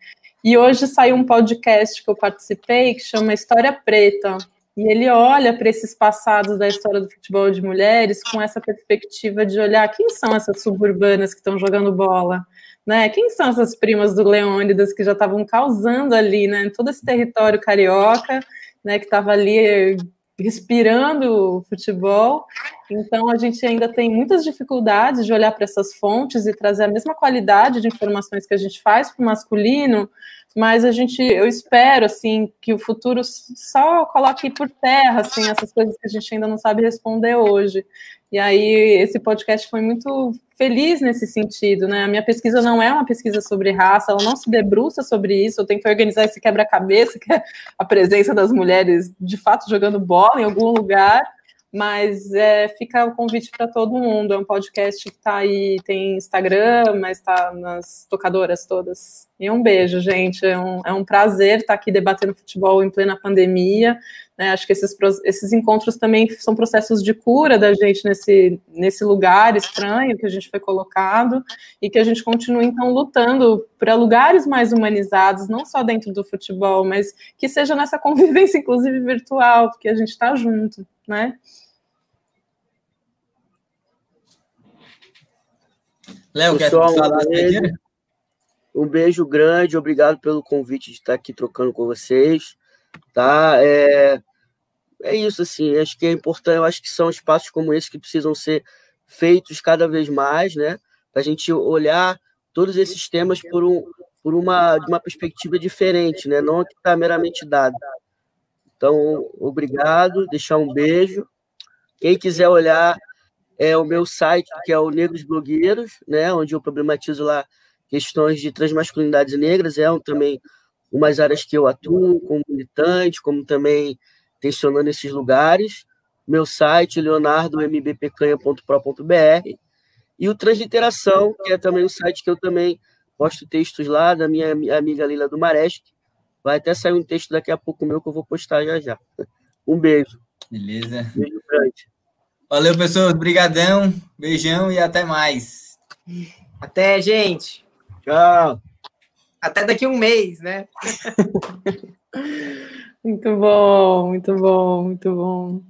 E hoje saiu um podcast que eu participei que chama História Preta. E ele olha para esses passados da história do futebol de mulheres com essa perspectiva de olhar quem são essas suburbanas que estão jogando bola, né? Quem são essas primas do Leônidas que já estavam causando ali, né? Todo esse território carioca, né? Que estava ali respirando futebol. Então, a gente ainda tem muitas dificuldades de olhar para essas fontes e trazer a mesma qualidade de informações que a gente faz para o masculino, mas a gente, eu espero, assim, que o futuro só coloque por terra, assim, essas coisas que a gente ainda não sabe responder hoje. E aí, esse podcast foi muito feliz nesse sentido, né? A minha pesquisa não é uma pesquisa sobre raça, ela não se debruça sobre isso, eu tenho que organizar esse quebra-cabeça, que é a presença das mulheres de fato jogando bola em algum lugar, mas é, fica o convite para todo mundo. É um podcast que está aí, tem Instagram, mas está nas tocadoras todas. E um beijo, gente. É um, é um prazer estar aqui debatendo futebol em plena pandemia. Né? Acho que esses, esses encontros também são processos de cura da gente nesse, nesse lugar estranho que a gente foi colocado e que a gente continua, então, lutando para lugares mais humanizados, não só dentro do futebol, mas que seja nessa convivência, inclusive virtual, porque a gente está junto, né? Léo, quer falar? Um beijo, um beijo grande, obrigado pelo convite de estar aqui trocando com vocês tá? É, é isso, assim, acho que é importante, eu acho que são espaços como esse que precisam ser feitos cada vez mais, né? Para a gente olhar todos esses temas por, um, por uma, uma perspectiva diferente, né? Não que está meramente dado. Então, obrigado, deixar um beijo. Quem quiser olhar é o meu site, que é o Negros Blogueiros, né? Onde eu problematizo lá questões de transmasculinidades negras, é um, também umas áreas que eu atuo como militante, como também tensionando esses lugares. Meu site, leonardombpecanha.pro.br e o Transliteração, que é também um site que eu também posto textos lá, da minha amiga Lila do Maresc. Vai até sair um texto daqui a pouco meu que eu vou postar já já. Um beijo. Beleza. Beijo grande. Valeu, pessoas. Obrigadão. Beijão e até mais. Até, gente. Tchau. Até daqui um mês, né? muito bom, muito bom, muito bom.